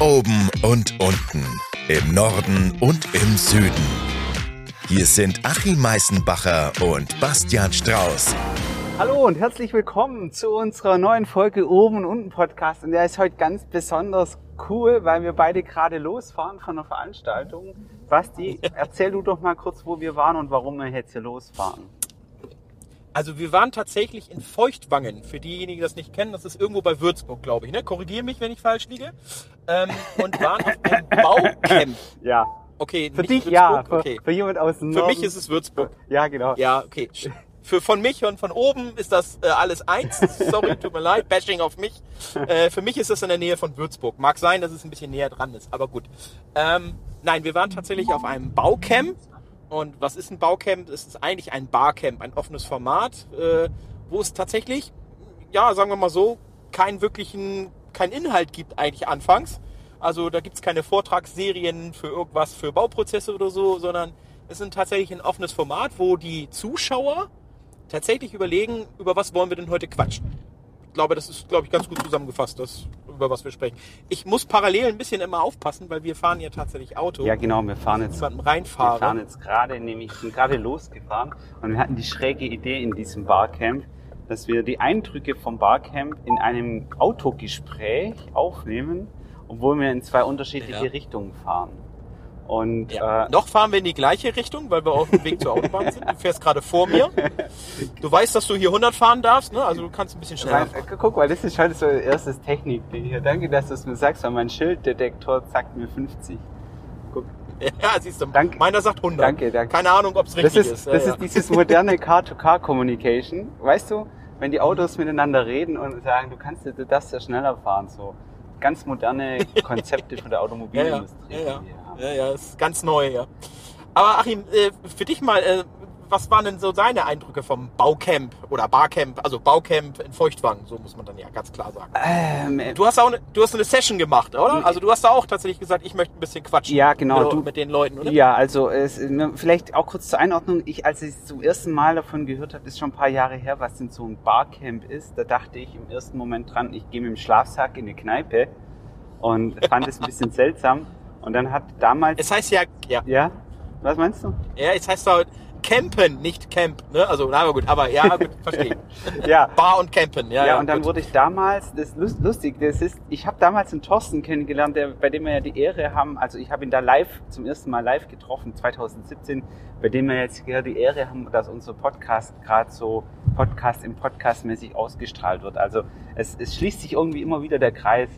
Oben und unten, im Norden und im Süden. Hier sind Achim Meißenbacher und Bastian Strauß. Hallo und herzlich willkommen zu unserer neuen Folge Oben und Unten Podcast. Und der ist heute ganz besonders cool, weil wir beide gerade losfahren von einer Veranstaltung. Basti, erzähl du doch mal kurz, wo wir waren und warum wir jetzt hier losfahren. Also wir waren tatsächlich in Feuchtwangen. Für diejenigen, die das nicht kennen, das ist irgendwo bei Würzburg, glaube ich. Ne? Korrigiere mich, wenn ich falsch liege. Ähm, und waren auf einem Baucamp. Ja. Okay, Für dich Würzburg, ja, für, okay. für jemand aus dem Für Norden. mich ist es Würzburg. Ja, genau. Ja, okay. Für von mich und von oben ist das äh, alles eins. Sorry, tut mir leid, Bashing auf mich. Äh, für mich ist das in der Nähe von Würzburg. Mag sein, dass es ein bisschen näher dran ist, aber gut. Ähm, nein, wir waren tatsächlich auf einem Baucamp. Und was ist ein Baucamp? Es ist eigentlich ein Barcamp, ein offenes Format, äh, wo es tatsächlich, ja, sagen wir mal so, keinen wirklichen, keinen Inhalt gibt eigentlich anfangs. Also da gibt's keine Vortragsserien für irgendwas, für Bauprozesse oder so, sondern es ist tatsächlich ein offenes Format, wo die Zuschauer tatsächlich überlegen, über was wollen wir denn heute quatschen. Ich glaube, das ist, glaube ich, ganz gut zusammengefasst, das, über was wir sprechen. Ich muss parallel ein bisschen immer aufpassen, weil wir fahren ja tatsächlich Auto. Ja, genau, wir fahren jetzt, Beim wir Reinfahren. fahren jetzt gerade, nämlich sind gerade losgefahren und wir hatten die schräge Idee in diesem Barcamp, dass wir die Eindrücke vom Barcamp in einem Autogespräch aufnehmen, obwohl wir in zwei unterschiedliche Ja. Richtungen fahren. Und Ja. äh, Noch fahren wir in die gleiche Richtung, weil wir auf dem Weg zur Autobahn sind. Du fährst gerade vor mir. Du weißt, dass du hier 100 fahren darfst, ne? Also du kannst ein bisschen schneller fahren. äh, guck mal, das ist schon so erstes Technikding hier. Danke, dass du es mir sagst, weil mein Schilddetektor sagt mir 50. Guck, Ja, siehst du. Danke. Meiner sagt 100. Danke, danke. Keine Ahnung, ob es das richtig ist, ist. Ja, das ja. ist dieses moderne Car-to-Car-Communication. Weißt du, wenn die Autos miteinander reden und sagen, du kannst, du darfst ja schneller fahren, so. Ganz moderne Konzepte von der Automobilindustrie. ja, ja. Ja, ja, ist ganz neu, ja. Aber Achim, äh, für dich mal, äh, was waren denn so deine Eindrücke vom Baucamp oder Barcamp, also Baucamp in Feuchtwangen, so muss man dann ja ganz klar sagen. Ähm, äh, Du hast auch eine, du hast eine Session gemacht, oder? Also du hast da auch tatsächlich gesagt, ich möchte ein bisschen quatschen. Ja, genau, Mit, du- mit den Leuten, oder? Ja, also es, vielleicht auch kurz zur Einordnung. Ich, als ich zum ersten Mal davon gehört habe, ist schon ein paar Jahre her, was denn so ein Barcamp ist. Da dachte ich im ersten Moment dran, ich gehe mit dem Schlafsack in eine Kneipe und fand es ein bisschen seltsam. Und dann hat damals, Es heißt ja, ja, ja, was meinst du? ja, es heißt da Campen, nicht Camp, ne? Also, na aber gut, aber ja, gut, verstehe. Ja. Bar und Campen, ja. Ja, und dann gut. wurde ich damals, das ist lust- lustig, das ist, ich habe damals einen Thorsten kennengelernt, der, bei dem wir ja die Ehre haben, also ich habe ihn da live, zum ersten Mal live getroffen, 2017, bei dem wir jetzt hier die Ehre haben, dass unser Podcast gerade so Podcast im Podcast mäßig ausgestrahlt wird. Also es, es schließt sich irgendwie immer wieder der Kreis.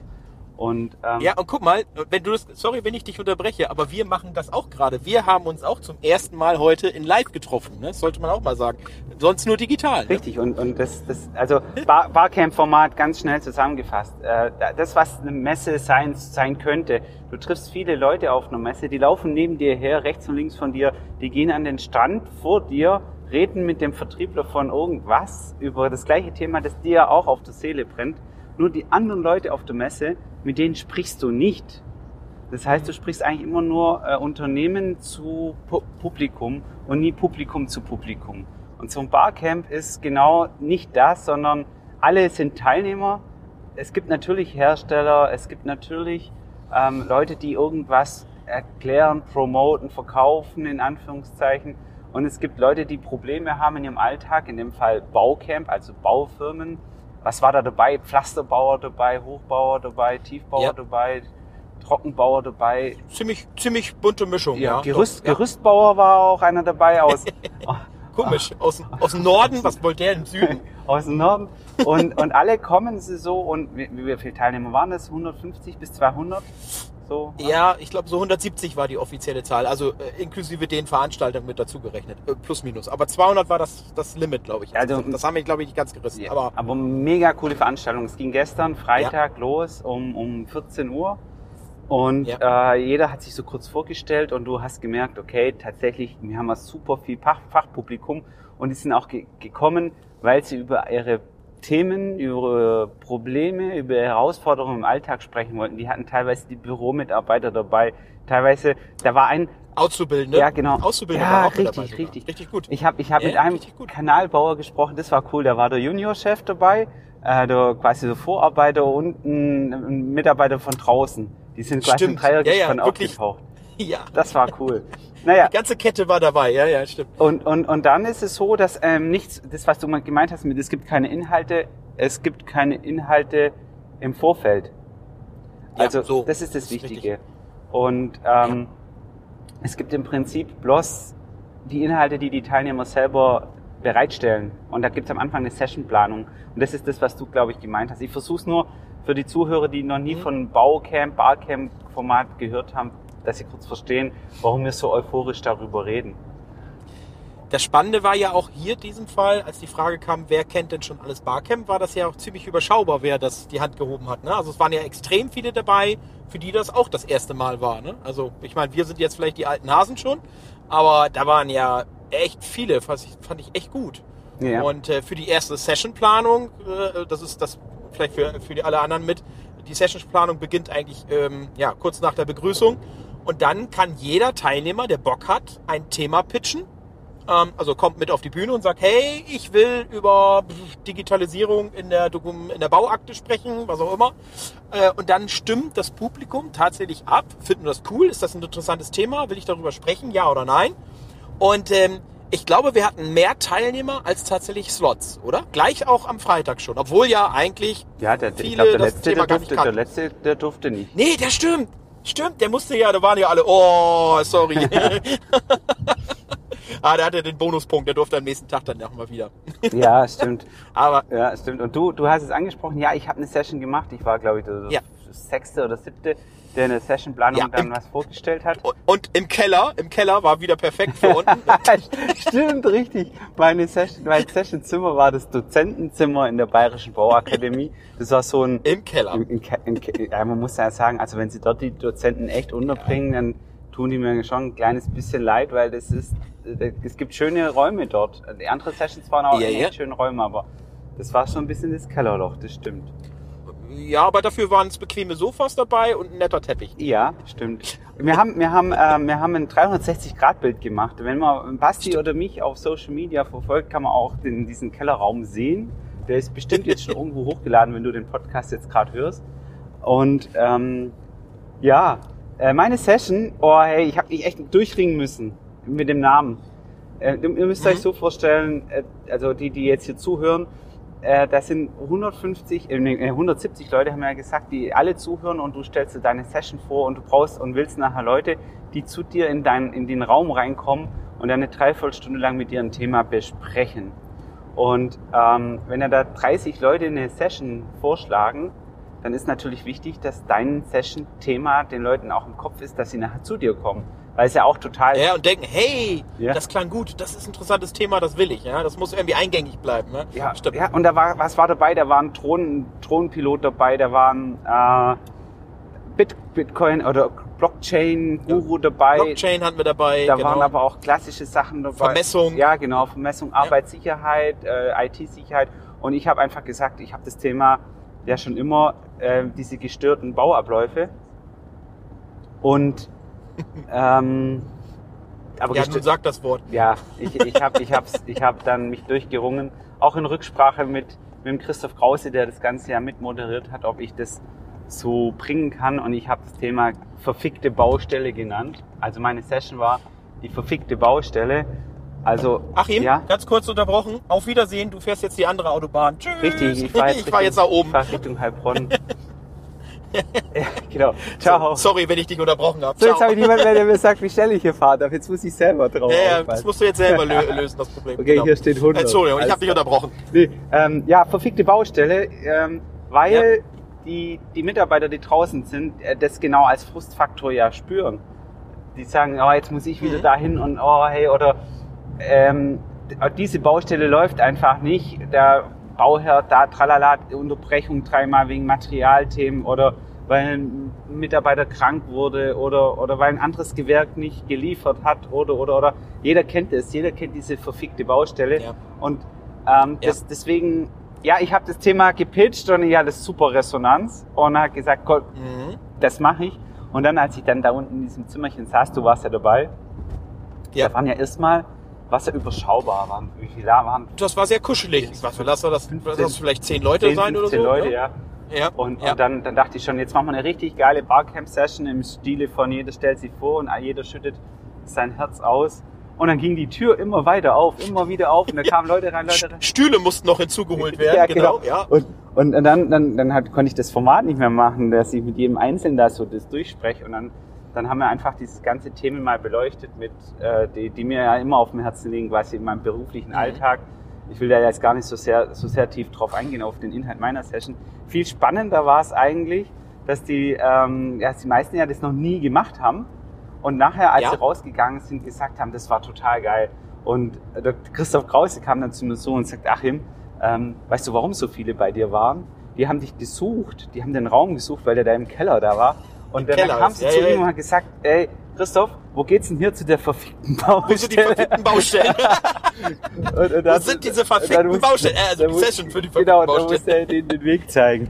Und ähm, Ja, und guck mal, wenn du das, sorry, wenn ich dich unterbreche, aber wir machen das auch gerade. Wir haben uns auch zum ersten Mal heute in Live getroffen, ne? Das sollte man auch mal sagen. Sonst nur digital. Ne? Richtig, und, und das, das also Bar, Barcamp-Format ganz schnell zusammengefasst. Äh, das, was eine Messe sein, sein könnte, du triffst viele Leute auf einer Messe, die laufen neben dir her, rechts und links von dir, die gehen an den Stand vor dir, reden mit dem Vertriebler von irgendwas über das gleiche Thema, das dir auch auf der Seele brennt. Nur die anderen Leute auf der Messe, mit denen sprichst du nicht. Das heißt, du sprichst eigentlich immer nur äh, Unternehmen zu Pu Publikum und nie Publikum zu Publikum. Und so ein Barcamp ist genau nicht das, sondern alle sind Teilnehmer. Es gibt natürlich Hersteller, es gibt natürlich ähm, Leute, die irgendwas erklären, promoten, verkaufen, in Anführungszeichen. Und es gibt Leute, die Probleme haben in ihrem Alltag, in dem Fall Baucamp, also Baufirmen. Was war da dabei? Pflasterbauer dabei, Hochbauer dabei, Tiefbauer Ja. dabei, Trockenbauer dabei, Ziemlich, ziemlich bunte Mischung, ja. Gerüst, Doch, ja. Gerüstbauer war auch einer dabei aus, Komisch. Aus, aus dem Norden, was wollte der im Süden? aus dem Norden. Und, und alle kommen sie so und wie, wie viele Teilnehmer waren das? 150 bis 200? So? Ja, ich glaube so 170 war die offizielle Zahl, also äh, inklusive den Veranstaltern mit dazugerechnet, äh, plus minus. Aber 200 war das das Limit, glaube ich. Also- das haben wir, glaube ich, nicht ganz gerissen. Ja, Aber aber mega coole Veranstaltung. Es ging gestern Freitag los um, um 14 Uhr. Und äh, jeder hat sich so kurz vorgestellt und du hast gemerkt, okay, tatsächlich, wir haben super viel Fach, Fachpublikum und die sind auch ge gekommen, weil sie über ihre Themen, über Probleme, über Herausforderungen im Alltag sprechen wollten. Die hatten teilweise die Büromitarbeiter dabei, teilweise, da war ein, Auszubildende? Ja, genau. Auszubildende Ja, richtig, richtig. Richtig gut. Ich habe ich hab Ja, mit einem. Kanalbauer gesprochen, das war cool. Da war der Juniorchef dabei, äh, der quasi der Vorarbeiter und ein, ein Mitarbeiter von draußen. Die sind gleich im Stimmt. Ja, ja, Dreiergespann aufgetaucht. Ja, Das war cool. Naja, die ganze Kette war dabei. Ja, ja, stimmt. und, und, und dann ist es so, dass ähm, nichts, das was du mal gemeint hast, mit es gibt keine Inhalte, es gibt keine Inhalte im Vorfeld. Ja, Also so. das ist das Das ist Wichtige. Und ähm, es gibt im Prinzip bloß die Inhalte, die die Teilnehmer selber bereitstellen. Und da gibt es am Anfang eine Sessionplanung. Und das ist das, was du, glaube ich, gemeint hast. Ich versuche es nur für die Zuhörer, die noch nie Mhm. von Baucamp, Barcamp-Format gehört haben, dass sie kurz verstehen, warum wir so euphorisch darüber reden. Das Spannende war ja auch hier in diesem Fall, als die Frage kam, wer kennt denn schon alles Barcamp, war das ja auch ziemlich überschaubar, wer das die Hand gehoben hat. Ne? Also es waren ja extrem viele dabei, für die das auch das erste Mal war. Ne? Also ich meine, wir sind jetzt vielleicht die alten Hasen schon, aber da waren ja echt viele, fand ich, fand ich echt gut. Ja. Und äh, für die erste Sessionplanung, äh, das ist das vielleicht für, für die alle anderen mit, die Sessionplanung beginnt eigentlich ähm, ja, kurz nach der Begrüßung. Und dann kann jeder Teilnehmer, der Bock hat, ein Thema pitchen. Ähm, also kommt mit auf die Bühne und sagt, hey, ich will über Digitalisierung in der, in der Bauakte sprechen, was auch immer. Äh, und dann stimmt das Publikum tatsächlich ab. Finden wir das cool? Ist das ein interessantes Thema? Will ich darüber sprechen? Ja oder nein? Und ähm, ich glaube, wir hatten mehr Teilnehmer als tatsächlich Slots, oder? Gleich auch am Freitag schon. Obwohl ja eigentlich Ja, der, ich viele der das letzte, Thema der durfte, der kannten. letzte, der durfte nicht. Nee, der stimmt. Stimmt, der musste ja, da waren ja alle, oh, sorry. ah, der hatte den Bonuspunkt, der durfte am nächsten Tag dann nochmal wieder. Ja, stimmt. Aber Ja, stimmt. Und du, du hast es angesprochen. Ja, ich habe eine Session gemacht. Ich war, glaube ich, der Ja. Sechste oder siebte, der eine Sessionplanung Ja, dann im- was vorgestellt hat. und, im Keller, im Keller war wieder perfekt für unten. Stimmt, richtig. Meine Session, mein Sessionzimmer war das Dozentenzimmer in der Bayerischen Bauakademie. Das war so ein, Im Keller. im, im, im, ja, man muss ja sagen, also wenn sie dort die Dozenten echt unterbringen, dann tun die mir schon ein kleines bisschen leid, weil das ist, äh, es gibt schöne Räume dort. Die anderen Sessions waren auch Ja, echt ja. schöne Räume, aber das war schon ein bisschen das Kellerloch, das stimmt. Ja, aber dafür waren es bequeme Sofas dabei und ein netter Teppich. Ja, stimmt. Wir haben, wir haben, äh, wir haben ein 360-Grad-Bild gemacht. Wenn man Basti oder mich auf Social Media verfolgt, kann man auch den, diesen Kellerraum sehen. Der ist bestimmt jetzt schon irgendwo hochgeladen, wenn du den Podcast jetzt gerade hörst. Und ähm, ja, äh, meine Session, oh hey, ich habe mich echt durchringen müssen mit dem Namen. Äh, ihr müsst Mhm. euch so vorstellen, äh, also die, die jetzt hier zuhören, äh, das sind 150, äh, nee, 170 Leute haben ja gesagt, die alle zuhören und du stellst dir deine Session vor und du brauchst und willst nachher Leute, die zu dir in, dein, in den Raum reinkommen und eine Dreiviertelstunde lang mit dir ein Thema besprechen. Und ähm, wenn ja da 30 Leute eine Session vorschlagen, dann ist natürlich wichtig, dass dein Session-Thema den Leuten auch im Kopf ist, dass sie nachher zu dir kommen. Weil es ja auch total Ja, und denken, hey, Ja. das klang gut, das ist ein interessantes Thema, das will ich. Ja, das muss irgendwie eingängig bleiben. Ne? Ja, Stimmt. ja, und da war, was war dabei? Da war ein Drohnen, Drohnenpilot dabei, da waren äh, Bit, Bitcoin oder Blockchain-Guru dabei. Blockchain hatten wir dabei. Da genau. waren aber auch klassische Sachen dabei. Vermessung. Ja, genau, Vermessung, Arbeitssicherheit, äh, IT-Sicherheit. Und ich habe einfach gesagt, ich habe das Thema ja schon immer, äh, diese gestörten Bauabläufe. Und ähm, aber ja, nun sag das Wort. ja, ich, ich habe ich hab's, ich hab dann mich durchgerungen, auch in Rücksprache mit, mit dem Christoph Krause, der das Ganze ja mitmoderiert hat, ob ich das so bringen kann. Und ich habe das Thema verfickte Baustelle genannt. Also meine Session war die verfickte Baustelle. Also, Achim, ja, ganz kurz unterbrochen. Auf Wiedersehen, du fährst jetzt die andere Autobahn. Tschüss. richtig. Ich fahre jetzt, ich fahr jetzt nach oben. Ich fahr Richtung Heilbronn. ja, genau. Ciao. So, Sorry, wenn ich dich unterbrochen habe. jetzt habe ich niemanden mehr, der mir sagt, wie schnell ich hier fahre. darf. Jetzt muss ich selber drauf ja, ja, das musst du jetzt selber lö lösen, das Problem. Okay, hier steht 100. Entschuldigung, ich habe dich unterbrochen. Nee, ähm, ja, verfickte Baustelle, ähm, weil die, die Mitarbeiter, die draußen sind, äh, das genau als Frustfaktor ja spüren. Die sagen, oh, jetzt muss ich wieder Mhm. dahin und oh, hey, oder ähm, diese Baustelle läuft einfach nicht. Der Bauherr da, tralala, Unterbrechung dreimal wegen Materialthemen oder weil ein Mitarbeiter krank wurde oder, oder weil ein anderes Gewerk nicht geliefert hat oder, oder, oder. Jeder kennt es, jeder kennt diese verfickte Baustelle. Ja. Und ähm, Ja. das, deswegen, ja, ich habe das Thema gepitcht und ich hatte super Resonanz und habe gesagt, Gott, Mhm. das mache ich. Und dann, als ich dann da unten in diesem Zimmerchen saß, du warst ja dabei, Ja. da waren ja erstmal, was ja überschaubar waren. Wie viele da waren? Das war sehr kuschelig. Was, lass das, lass das vielleicht zehn Leute 10, sein oder so? 15 Leute, ne? ja. Ja, Und, ja. und dann, dann dachte ich schon, jetzt machen wir eine richtig geile Barcamp-Session im Stile von jeder stellt sich vor und jeder schüttet sein Herz aus. Und dann ging die Tür immer weiter auf, immer wieder auf und da kamen Leute rein, Leute rein. Stühle mussten noch hinzugeholt werden, Ja, genau. genau. Ja. Und, und dann, dann, dann hat, konnte ich das Format nicht mehr machen, dass ich mit jedem Einzelnen da so das durchspreche. Und dann, dann haben wir einfach dieses ganze Thema mal beleuchtet, mit, äh, die, die mir ja immer auf dem Herzen liegen, quasi in meinem beruflichen Mhm. Alltag. Ich will da jetzt gar nicht so sehr, so sehr tief drauf eingehen, auf den Inhalt meiner Session. Viel spannender war es eigentlich, dass die, ähm, ja, dass die meisten ja das noch nie gemacht haben. Und nachher, als Ja. sie rausgegangen sind, gesagt haben, das war total geil. Und der Christoph Krause kam dann zu mir so und sagt, Achim, ähm, weißt du, warum so viele bei dir waren? Die haben dich gesucht, die haben den Raum gesucht, weil der da im Keller da war. Und dann, Keller kam sie ja, zu ja, ihm und hat gesagt, ey, Christoph, wo geht's denn hier zu der verfickten Wo sind die Baustelle? verfickten Baustellen? Und, und Wo dann- sind diese verfickten muss- Baustellen? Äh, also Session für die verfickten Genau, da muss Baustellen. er den, den Weg zeigen.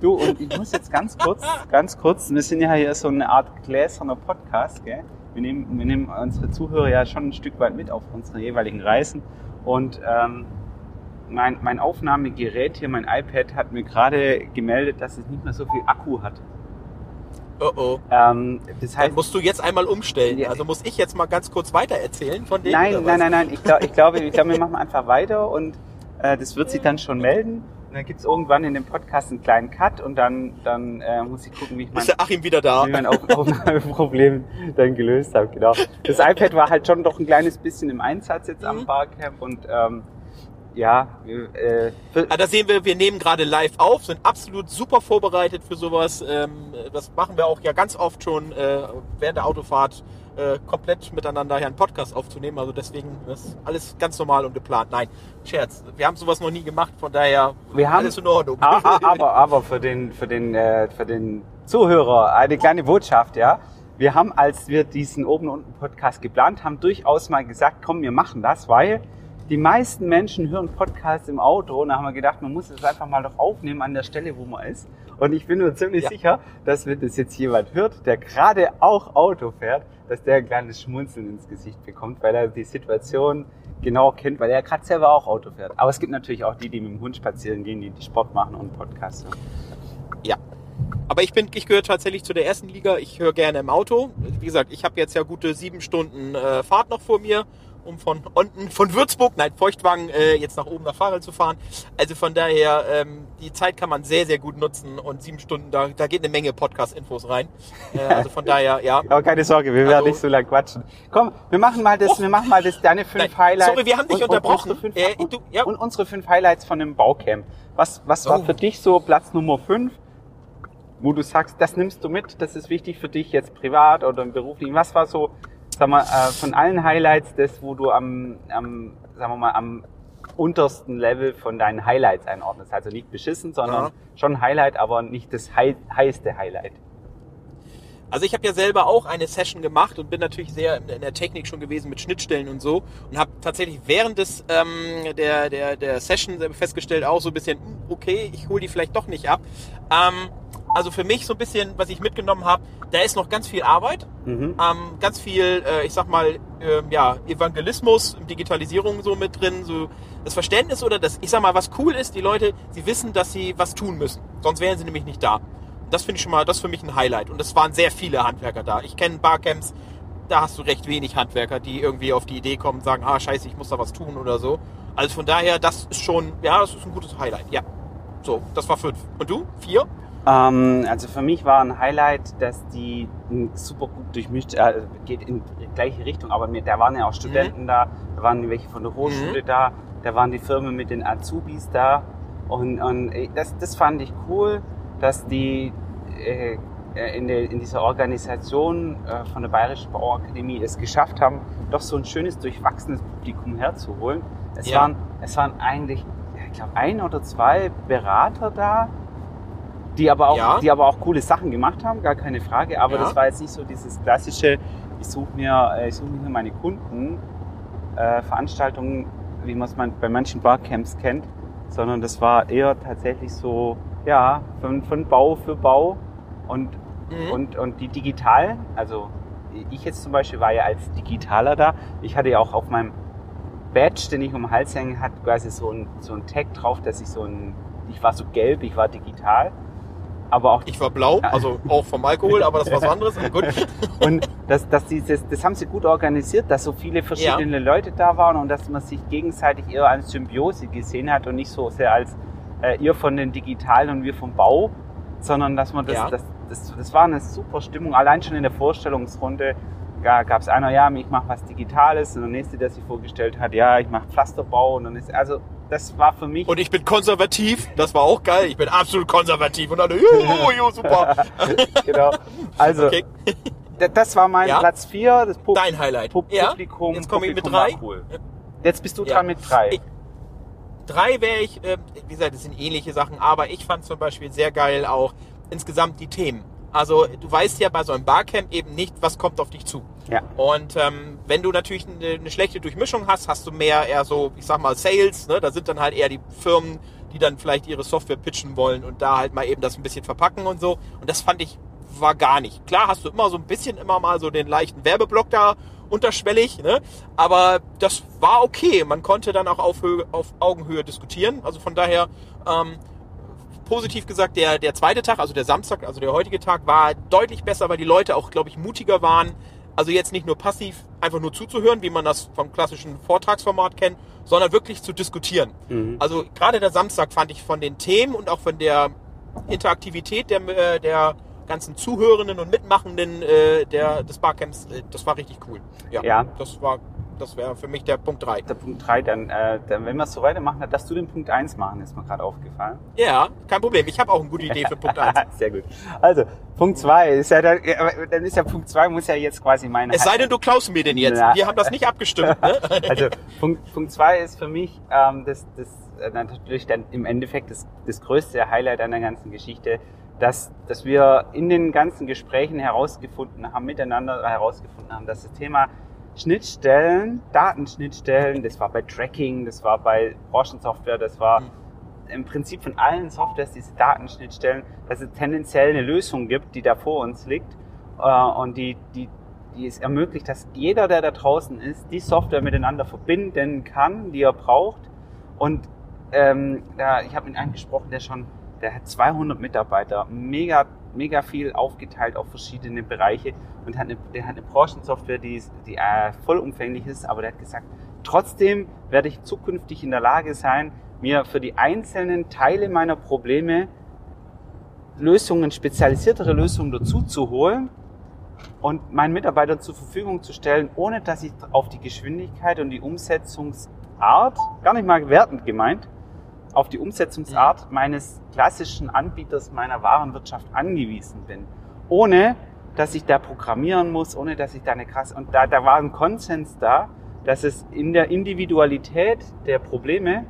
Du, und ich muss jetzt ganz kurz, ganz kurz, wir sind ja hier so eine Art gläserner Podcast, gell? Wir nehmen, wir nehmen unsere Zuhörer ja schon ein Stück weit mit auf unsere jeweiligen Reisen. Und ähm, mein, mein Aufnahmegerät hier, mein iPad, hat mir gerade gemeldet, dass es nicht mehr so viel Akku hat. Oh oh. Ähm, das Dann heißt, musst du jetzt einmal umstellen. Ja. Also muss ich jetzt mal ganz kurz weiter erzählen von denen? Nein, nein, nein, nein. Ich, glaub, ich glaube, ich glaube, wir machen einfach weiter und äh, das wird sich dann schon melden. Und dann gibt's irgendwann in dem Podcast einen kleinen Cut und dann, dann äh, muss ich gucken, wie ich mein, Ist der Achim wieder da? wie mein Auf Aufnahmeproblem dann gelöst habe. Genau. Das iPad war halt schon doch ein kleines bisschen im Einsatz jetzt am Mhm. Barcamp und ähm, ja, äh, Ah, da sehen wir, wir nehmen gerade live auf, sind absolut super vorbereitet für sowas. Ähm, das machen wir auch ja ganz oft schon äh, während der Autofahrt äh, komplett miteinander hier einen Podcast aufzunehmen. Also deswegen ist alles ganz normal und geplant. Nein, Scherz. Wir haben sowas noch nie gemacht, von daher Wir haben- alles in Ordnung. Ah, ah, aber, aber für den, für den, äh, für den Zuhörer eine kleine Botschaft, ja. Wir haben, als wir diesen oben und unten Podcast geplant haben, durchaus mal gesagt, komm, wir machen das, weil die meisten Menschen hören Podcasts im Auto und da haben wir gedacht, man muss es einfach mal doch aufnehmen an der Stelle, wo man ist. Und ich bin mir ziemlich Ja. sicher, dass wenn das jetzt jemand hört, der gerade auch Auto fährt, dass der ein kleines Schmunzeln ins Gesicht bekommt, weil er die Situation genau kennt, weil er gerade selber auch Auto fährt. Aber es gibt natürlich auch die, die mit dem Hund spazieren gehen, die, die Sport machen und Podcasts hören. Ja. Aber ich bin, ich gehöre tatsächlich zu der ersten Liga. Ich höre gerne im Auto. Wie gesagt, ich habe jetzt ja gute sieben Stunden äh, Fahrt noch vor mir, um von unten, von Würzburg, nein, Feuchtwagen, äh, jetzt nach oben nach Farel zu fahren. Also von daher, ähm, die Zeit kann man sehr, sehr gut nutzen und sieben Stunden, da, da geht eine Menge Podcast-Infos rein. Äh, also von daher, ja. Aber keine Sorge, wir werden Also- nicht so lang quatschen. Komm, wir machen mal das, Oh. wir machen mal das, deine fünf Nein, Highlights. sorry, wir haben dich und- und unterbrochen. unsere fünf, Äh, und, du- ja. und unsere fünf Highlights von dem Baucamp. Was, was war Oh. für dich so Platz Nummer fünf, wo du sagst, das nimmst du mit, das ist wichtig für dich jetzt privat oder im beruflichen? Was war so, sag mal, äh, von allen Highlights das, wo du am, am, sagen wir mal, am untersten Level von deinen Highlights einordnest? Also nicht beschissen, sondern Ja. schon Highlight, aber nicht das hei heiße Highlight. Also ich habe ja selber auch eine Session gemacht und bin natürlich sehr in der Technik schon gewesen mit Schnittstellen und so und habe tatsächlich während des ähm, der, der der Session festgestellt auch so ein bisschen hm, okay ich hole die vielleicht doch nicht ab. Ähm, also für mich so ein bisschen was ich mitgenommen habe, da ist noch ganz viel Arbeit, Mhm. ähm, ganz viel äh, ich sag mal ähm, ja Evangelismus, Digitalisierung so mit drin, so das Verständnis oder das ich sag mal was cool ist, die Leute sie wissen, dass sie was tun müssen, sonst wären sie nämlich nicht da. Das finde ich schon mal, das ist für mich ein Highlight. Und es waren sehr viele Handwerker da. Ich kenne Barcamps, da hast du recht wenig Handwerker, die irgendwie auf die Idee kommen und sagen, ah scheiße, ich muss da was tun oder so. Also von daher, das ist schon, ja, das ist ein gutes Highlight. Ja. So, das war fünf. Und du? Vier? Ähm, also für mich war ein Highlight, dass die super gut durchmischt, äh, geht in die gleiche Richtung, aber mir, da waren ja auch Studenten da, da waren welche von der Hochschule da, da waren die Firmen mit den Azubis da und, und äh, das, das fand ich cool, dass die äh, äh, in, der, in dieser Organisation äh, von der Bayerischen Bauakademie es geschafft haben, doch so ein schönes, durchwachsenes Publikum herzuholen. Es, Ja. waren, es waren eigentlich, ich glaube, ein oder zwei Berater da, die aber auch, Ja. die aber auch coole Sachen gemacht haben, gar keine Frage. Aber Ja. das war jetzt nicht so dieses klassische, ich suche mir, äh, ich suche mir meine Kunden, äh, Veranstaltungen, wie man es bei manchen Barcamps kennt, sondern das war eher tatsächlich so, ja, von, von Bau für Bau und, Mhm. und, und die digitalen, also ich jetzt zum Beispiel war ja als Digitaler da. Ich hatte ja auch auf meinem Badge, den ich um den Hals hängen hatte, quasi so ein, so ein Tag drauf, dass ich so ein, ich war so gelb, ich war digital. Aber auch Ich war blau, also auch vom Alkohol, aber das war was anderes. Gut. und das, das, dieses, das haben sie gut organisiert, dass so viele verschiedene Leute da waren und dass man sich gegenseitig eher als Symbiose gesehen hat und nicht so sehr als äh, ihr von den Digitalen und wir vom Bau, sondern dass man das, Ja. das, das, das war eine super Stimmung. Allein schon in der Vorstellungsrunde gab es einer, ja, ich mache was Digitales und der nächste, der sich vorgestellt hat, ja, ich mache Pflasterbau und dann ist, also das war für mich Und ich bin konservativ, das war auch geil. Ich bin absolut konservativ und alle, juhu, juhu, super. genau. Also Okay, das war mein Ja. Platz 4, das Pub dein Highlight. Pub Ja, Publikum. jetzt komme ich mit drei. Cool. Jetzt bist du Ja. dran mit drei. Ich- Drei wäre ich, äh, wie gesagt, das sind ähnliche Sachen, aber ich fand zum Beispiel sehr geil auch insgesamt die Themen. Also du weißt ja bei so einem Barcamp eben nicht, was kommt auf dich zu. ja. Und ähm, wenn du natürlich eine, eine schlechte Durchmischung hast, hast du mehr eher so, ich sag mal, Sales. Ne? Da sind dann halt eher die Firmen, die dann vielleicht ihre Software pitchen wollen und da halt mal eben das ein bisschen verpacken und so. Und das fand ich war gar nicht. Klar hast du immer so ein bisschen immer mal so den leichten Werbeblock da unterschwellig, ne? aber das war okay. Man konnte dann auch auf, Höhe, auf Augenhöhe diskutieren. Also von daher ähm, positiv gesagt, der, der zweite Tag, also der Samstag, also der heutige Tag, war deutlich besser, weil die Leute auch, glaube ich, mutiger waren. Also jetzt nicht nur passiv einfach nur zuzuhören, wie man das vom klassischen Vortragsformat kennt, sondern wirklich zu diskutieren. Mhm. Also gerade der Samstag fand ich von den Themen und auch von der Interaktivität der, äh, der ganzen Zuhörenden und Mitmachenden äh, der, des Barcamps, äh, das war richtig cool. Ja, Ja. das war, das wäre für mich der Punkt 3. Der Punkt 3, dann, äh, dann, wenn wir es so weitermachen, dann darfst du den Punkt 1 machen, ist mir gerade aufgefallen. Ja, kein Problem. Ich habe auch eine gute Idee für Punkt 1. Sehr gut. Also, Punkt 2 ist ja dann, dann ist ja Punkt 2 muss ja jetzt quasi meine Es sei denn, du klaust mir den jetzt. Na. Wir haben das nicht abgestimmt. Ne? Also Punkt, Punkt zwei ist für mich ähm, das, das äh, natürlich dann im Endeffekt das, das größte Highlight an der ganzen Geschichte, dass, dass wir in den ganzen Gesprächen herausgefunden haben, miteinander herausgefunden haben, dass das Thema Schnittstellen, Datenschnittstellen, das war bei Tracking, das war bei Branchensoftware, das war Mhm. im Prinzip von allen Softwares diese Datenschnittstellen, dass es tendenziell eine Lösung gibt, die da vor uns liegt äh, und die, die, die es ermöglicht, dass jeder, der da draußen ist, die Software miteinander verbinden kann, die er braucht. Und ähm, da, ich habe mit einem gesprochen, der schon, der hat 200 Mitarbeiter, mega, mega viel aufgeteilt auf verschiedene Bereiche und hat eine, der hat eine Branchensoftware, die, die äh, vollumfänglich ist, aber der hat gesagt, trotzdem werde ich zukünftig in der Lage sein, mir für die einzelnen Teile meiner Probleme Lösungen, spezialisiertere Lösungen dazu zu holen und meinen Mitarbeitern zur Verfügung zu stellen, ohne dass ich auf die Geschwindigkeit und die Umsetzungsart, gar nicht mal wertend gemeint, auf die Umsetzungsart meines klassischen Anbieters meiner Warenwirtschaft angewiesen bin. Ohne, dass ich da programmieren muss, ohne dass ich da eine krasse, und da, da war ein Konsens da, dass es in der Individualität der Probleme,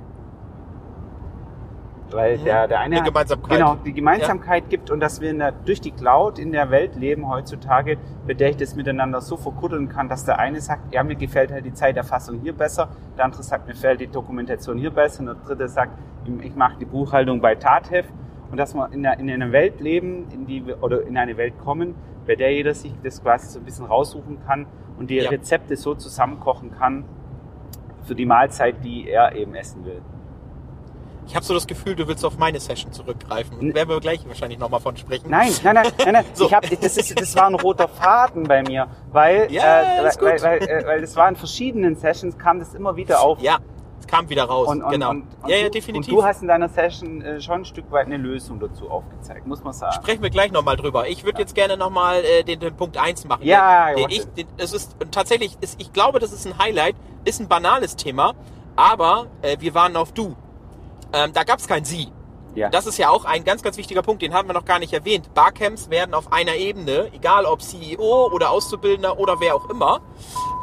weil der, der eine hat- Gemeinsamkeit. Genau, die Gemeinsamkeit gibt und dass wir in der, durch die Cloud in der Welt leben heutzutage, mit der ich das miteinander so verkuddeln kann, dass der eine sagt, ja, mir gefällt halt die Zeiterfassung hier besser, der andere sagt, mir gefällt die Dokumentation hier besser und der dritte sagt, ich mache die Buchhaltung bei Tathef und dass wir in, der, in einer Welt leben, in die wir, oder in eine Welt kommen, bei der jeder sich das quasi so ein bisschen raussuchen kann und die Ja. Rezepte so zusammenkochen kann für die Mahlzeit, die er eben essen will. Ich habe so das Gefühl, du willst auf meine Session zurückgreifen. N- Werden wir gleich wahrscheinlich nochmal von sprechen. Nein, nein, nein, nein, nein. So. Ich hab, das, ist, das war ein roter Faden bei mir, weil, Ja, äh, weil, weil, äh, weil das war in verschiedenen Sessions, kam das immer wieder auf. Ja, es kam wieder raus. Und, und, genau. und, ja, ja, definitiv. und du hast in deiner Session äh, schon ein Stück weit eine Lösung dazu aufgezeigt, muss man sagen. Sprechen wir gleich nochmal drüber. Ich würde jetzt gerne nochmal äh, den, den Punkt 1 machen. Ja, warte. ich, den, es ist tatsächlich, ist, ich glaube, das ist ein Highlight, ist ein banales Thema, aber äh, wir waren auf Du. Ähm, da gab es kein Sie. Ja. Das ist ja auch ein ganz, ganz wichtiger Punkt, den haben wir noch gar nicht erwähnt. Barcamps werden auf einer Ebene, egal ob CEO oder Auszubildender oder wer auch immer.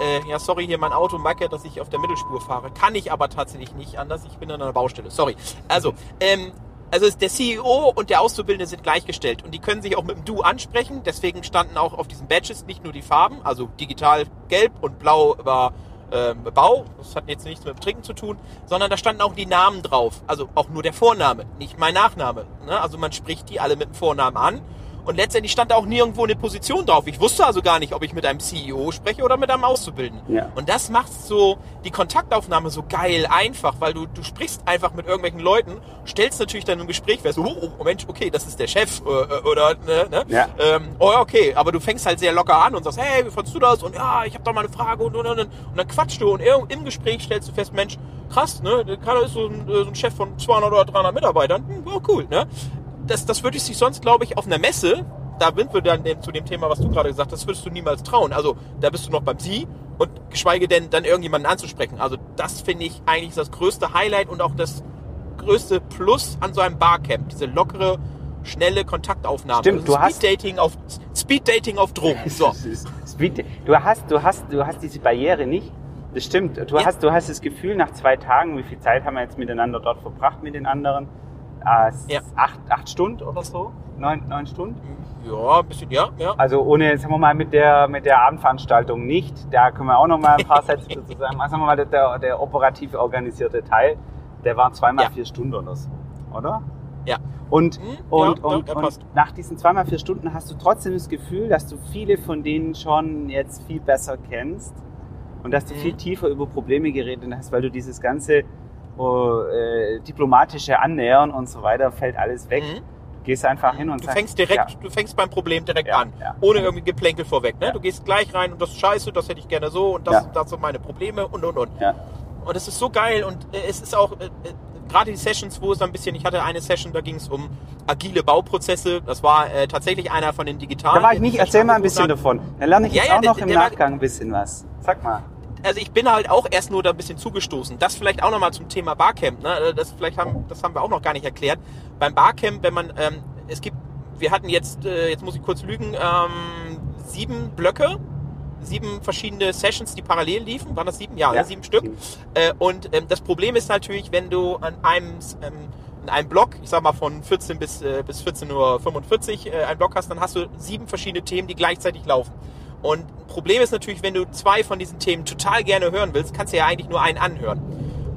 Äh, ja, sorry, hier mein Auto meckert, dass ich auf der Mittelspur fahre. Kann ich aber tatsächlich nicht anders. Ich bin an einer Baustelle. Sorry. Also, ähm, also der CEO und der Auszubildende sind gleichgestellt und die können sich auch mit dem Du ansprechen. Deswegen standen auch auf diesen Badges nicht nur die Farben, also digital gelb und blau über ähm, Bau, das hat jetzt nichts mit Trinken zu tun, sondern da standen auch die Namen drauf. Also auch nur der Vorname, nicht mein Nachname. Ne? Also man spricht die alle mit dem Vornamen an Und letztendlich stand da auch nirgendwo eine Position drauf. Ich wusste also gar nicht, ob ich mit einem CEO spreche oder mit einem Auszubildenden. Ja. Und das macht so die Kontaktaufnahme so geil einfach, weil du, du sprichst einfach mit irgendwelchen Leuten, stellst natürlich dann im Gespräch fest, oh, oh, Mensch, okay, das ist der Chef äh, oder ne, ne? Ja. Ähm, oh ja, okay, aber du fängst halt sehr locker an und sagst, hey, wie fandst du das? Und ja, ich habe da mal eine Frage und und und und und dann quatschst du und im Gespräch stellst du fest, Mensch, krass, ne, der Kader ist so ein, äh, so ein Chef von 200 oder 300 Mitarbeitern, hm, oh, cool, ne? Das, das würde ich sich sonst, glaube ich, auf einer Messe, da sind wir dann zu dem Thema, was du gerade gesagt hast, das würdest du niemals trauen. Also da bist du noch beim Sie und geschweige denn dann irgendjemanden anzusprechen. Also das finde ich eigentlich das größte Highlight und auch das größte Plus an so einem Barcamp, diese lockere, schnelle Kontaktaufnahme. Stimmt, Also du hast- Speeddating auf Speeddating auf Drogen. So. Speed- Du hast, du hast, du hast diese Barriere nicht. Das stimmt. Du Ja. hast, du hast das Gefühl nach zwei Tagen, wie viel Zeit haben wir jetzt miteinander dort verbracht mit den anderen? Äh, Ja. acht, acht Stunden oder so? Neun, neun Stunden? Ja, ein bisschen, ja, ja. Also ohne, sagen wir mal, mit der, mit der Abendveranstaltung nicht. Da können wir auch noch mal ein paar Sätze dazu sagen. Also Sagen wir mal, der- der, operativ organisierte Teil, der war zweimal Ja. vier Stunden oder so, oder? Ja. Und, Hm, und, ja, und, ja, und nach diesen zweimal vier Stunden hast du trotzdem das Gefühl, dass du viele von denen schon jetzt viel besser kennst und dass du Mhm. viel tiefer über Probleme geredet hast, weil du dieses ganze äh, diplomatische Annähern und so weiter fällt alles weg. Mhm. Du gehst einfach hin und Du sagst, fängst direkt, ja, du fängst beim Problem direkt Ja, an. ja. Ohne irgendwie Geplänkel vorweg. Ne? Du gehst gleich rein und das ist scheiße, das hätte ich gerne so und das, Ja. das sind meine Probleme und und und. Und es ist so geil und äh, es ist auch äh, äh, gerade die Sessions, wo es ein bisschen, ich hatte eine Session, da ging es um agile Bauprozesse. Das war äh, tatsächlich einer von den digitalen. Da war ich nicht, erzähl mal ein bisschen davon. Dann lerne ich jetzt auch noch der- im der war- Nachgang ein bisschen was. Sag mal. Also ich bin halt auch erst nur da ein bisschen zugestoßen. Das vielleicht auch nochmal zum Thema Barcamp. Ne? Das vielleicht haben, das haben wir auch noch gar nicht erklärt. Beim Barcamp, wenn man, ähm, es gibt, wir hatten jetzt, äh, jetzt muss ich kurz lügen, ähm, sieben Blöcke, sieben verschiedene Sessions, die parallel liefen. Waren das sieben? Ja, Ja, ne? sieben Stück. Äh, und ähm, das Problem ist natürlich, wenn du an einem, ähm, in einem Block, ich sag mal von 14 bis, äh, bis 14.45 Uhr äh, einen Block hast, dann hast du sieben verschiedene Themen, die gleichzeitig laufen. Und Problem ist natürlich, wenn du zwei von diesen Themen total gerne hören willst, kannst du ja eigentlich nur einen anhören.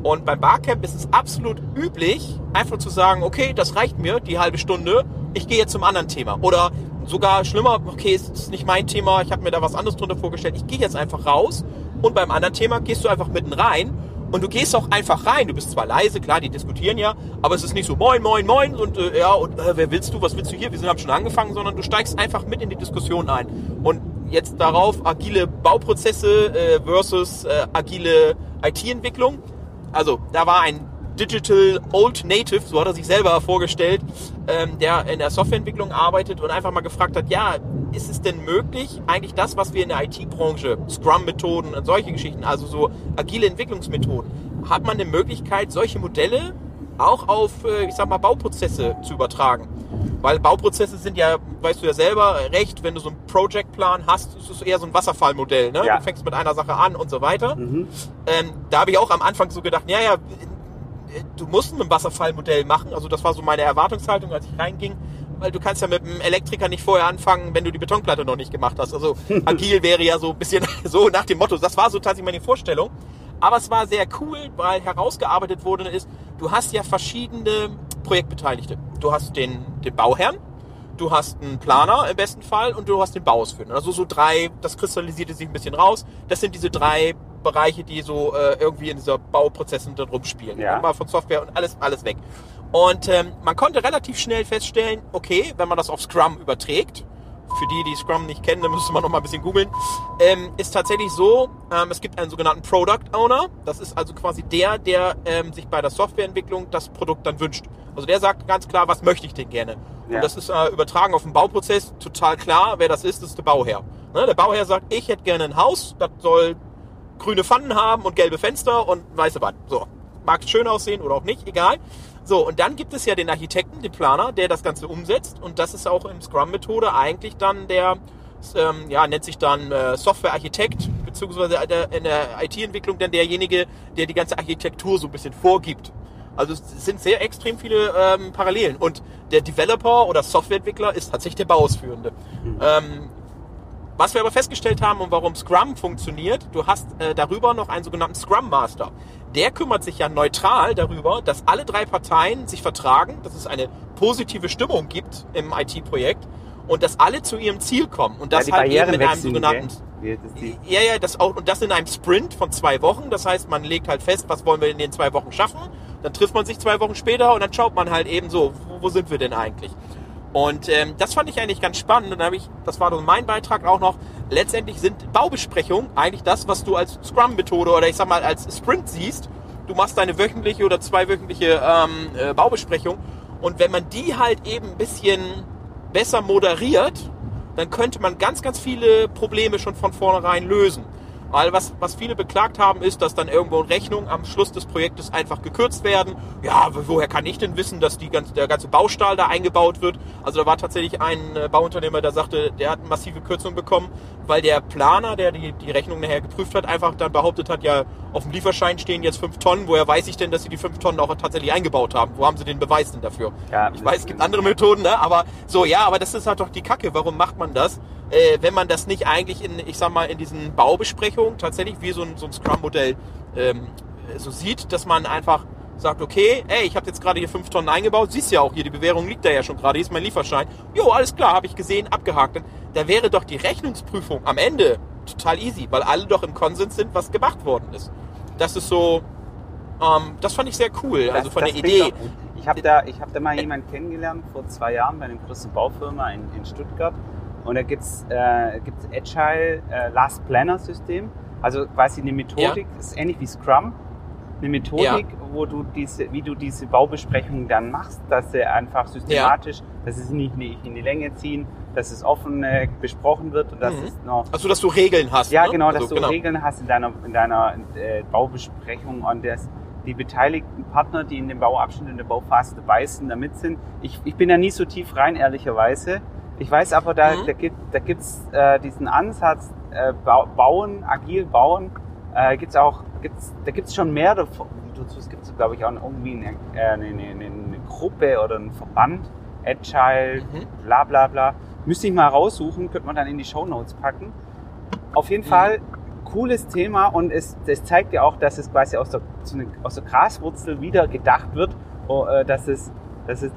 Und beim Barcamp ist es absolut üblich, einfach zu sagen, okay, das reicht mir, die halbe Stunde, ich gehe jetzt zum anderen Thema. Oder sogar schlimmer, okay, es ist nicht mein Thema, ich habe mir da was anderes drunter vorgestellt, ich gehe jetzt einfach raus und beim anderen Thema gehst du einfach mitten rein und du gehst auch einfach rein. Du bist zwar leise, klar, die diskutieren ja, aber es ist nicht so moin, moin, moin und äh, ja, und äh, wer willst du, was willst du hier, wir sind haben schon angefangen, sondern du steigst einfach mit in die Diskussion ein. Und jetzt darauf agile Bauprozesse äh, versus äh, agile IT-Entwicklung. Also da war ein Digital Old Native, so hat er sich selber vorgestellt, ähm, der in der Softwareentwicklung arbeitet und einfach mal gefragt hat, ja, ist es denn möglich, eigentlich das, was wir in der IT-Branche, Scrum-Methoden und solche Geschichten, also so agile Entwicklungsmethoden, hat man eine Möglichkeit, solche Modelle auch auf, äh, ich sag mal, Bauprozesse zu übertragen? Weil Bauprozesse sind ja, weißt du ja selber, recht, wenn du so einen Projectplan hast, ist es eher so ein Wasserfallmodell. Ne? Ja. Du fängst mit einer Sache an und so weiter. Mhm. Ähm, da habe ich auch am Anfang so gedacht, ja, ja, äh, du musst ein Wasserfallmodell machen. Also das war so meine Erwartungshaltung, als ich reinging. Weil du kannst ja mit einem Elektriker nicht vorher anfangen, wenn du die Betonplatte noch nicht gemacht hast. Also agil wäre ja so ein bisschen so nach dem Motto. Das war so tatsächlich meine Vorstellung. Aber es war sehr cool, weil herausgearbeitet wurde, ist, du hast ja verschiedene Projektbeteiligte. Du hast den, den Bauherrn, du hast einen Planer im besten Fall und du hast den Bauausführenden. Also so drei, das kristallisierte sich ein bisschen raus. Das sind diese drei Bereiche, die so äh, irgendwie in dieser Bauprozessen da rumspielen. Ja. Mal von Software und alles, alles weg. Und ähm, man konnte relativ schnell feststellen, okay, wenn man das auf Scrum überträgt, für die, die Scrum nicht kennen, da müsste man noch mal ein bisschen googeln, ähm, ist tatsächlich so, ähm, es gibt einen sogenannten Product Owner. Das ist also quasi der, der ähm, sich bei der Softwareentwicklung das Produkt dann wünscht. Also der sagt ganz klar, was möchte ich denn gerne? Ja. Und das ist äh, übertragen auf den Bauprozess total klar, wer das ist, das ist der Bauherr. Ne? Der Bauherr sagt, ich hätte gerne ein Haus, das soll grüne Pfannen haben und gelbe Fenster und weiße Wand. So. Mag schön aussehen oder auch nicht, egal. So, und dann gibt es ja den Architekten, den Planer, der das Ganze umsetzt. Und das ist auch im Scrum-Methode eigentlich dann der, ähm, ja, nennt sich dann äh, Software-Architekt, beziehungsweise in der IT-Entwicklung dann derjenige, der die ganze Architektur so ein bisschen vorgibt. Also es sind sehr extrem viele ähm, Parallelen. Und der Developer oder Softwareentwickler ist tatsächlich der Bauausführende. Ähm, was wir aber festgestellt haben und warum Scrum funktioniert, du hast äh, darüber noch einen sogenannten Scrum Master. Der kümmert sich ja neutral darüber, dass alle drei Parteien sich vertragen, dass es eine positive Stimmung gibt im IT-Projekt und dass alle zu ihrem Ziel kommen und das die halt eben Barrieren in einem sogenannten die- ja, ja, das auch, und das in einem Sprint von zwei Wochen. Das heißt, man legt halt fest, was wollen wir in den zwei Wochen schaffen. Dann trifft man sich zwei Wochen später und dann schaut man halt eben so, wo, wo sind wir denn eigentlich? Und ähm, das fand ich eigentlich ganz spannend. Und dann habe ich, das war dann mein Beitrag auch noch. Letztendlich sind Baubesprechungen eigentlich das, was du als Scrum-Methode oder ich sag mal als Sprint siehst. Du machst deine wöchentliche oder zweiwöchentliche ähm, äh, Baubesprechung. Und wenn man die halt eben ein bisschen besser moderiert, dann könnte man ganz, ganz viele Probleme schon von vornherein lösen. Weil was, was viele beklagt haben, ist, dass dann irgendwo Rechnungen am Schluss des Projektes einfach gekürzt werden. Ja, woher kann ich denn wissen, dass die ganze, der ganze Baustahl da eingebaut wird? Also da war tatsächlich ein äh, Bauunternehmer, der sagte, der hat massive Kürzung bekommen, weil der Planer, der die, die Rechnung nachher geprüft hat, einfach dann behauptet hat, ja, auf dem Lieferschein stehen jetzt fünf Tonnen. Woher weiß ich denn, dass sie die fünf Tonnen auch tatsächlich eingebaut haben? Wo haben sie den Beweis denn dafür? Ja, ich weiß, es gibt andere Methoden, ne? aber so, ja, aber das ist halt doch die Kacke. Warum macht man das? Äh, wenn man das nicht eigentlich in, ich sag mal, in diesen Baubesprechungen tatsächlich wie so ein, so ein Scrum-Modell ähm, so sieht, dass man einfach sagt, okay, ey, ich habe jetzt gerade hier fünf Tonnen eingebaut, siehst ja auch hier, die Bewährung liegt da ja schon gerade, hier ist mein Lieferschein. Jo, alles klar, habe ich gesehen, abgehakt. Da wäre doch die Rechnungsprüfung am Ende total easy, weil alle doch im Konsens sind, was gemacht worden ist. Das ist so, ähm, das fand ich sehr cool, also Das- von das der Idee. Ich habe da, ich hab da mal jemanden kennengelernt vor zwei Jahren bei einer großen Baufirma in, in Stuttgart. Und da gibt's äh, gibt's Agile äh, Last Planner System. Also quasi eine Methodik, ist ähnlich wie Scrum. Eine Methodik, wo du diese, wie du diese Baubesprechungen dann machst, dass sie einfach systematisch, dass sie nicht in die Länge ziehen, dass es offen äh, besprochen wird und dass Mhm. es noch Also, dass du Regeln hast. ja, ne? genau, dass also, du Regeln hast in deiner, in deiner äh, Baubesprechung und dass die beteiligten Partner, die in dem Bauabschnitt, in der Bauphase dabei sind, damit sind. Ich, ich bin da nie so tief rein, ehrlicherweise. Ich weiß aber, da, Mhm. da gibt da gibt's äh, diesen Ansatz, äh, bau, bauen, agil bauen, äh, gibt's auch, gibt's, da gibt's schon mehr davon. Dazu gibt es, glaube ich, auch irgendwie eine, äh, eine, eine, eine Gruppe oder einen Verband, Agile, Mhm. bla bla bla. Müsste ich mal raussuchen, könnte man dann in die Show Notes packen. Auf jeden Mhm. Fall cooles Thema und es, das zeigt ja auch, dass es quasi aus der, aus der Graswurzel wieder gedacht wird, oh, äh, dass es, dass es,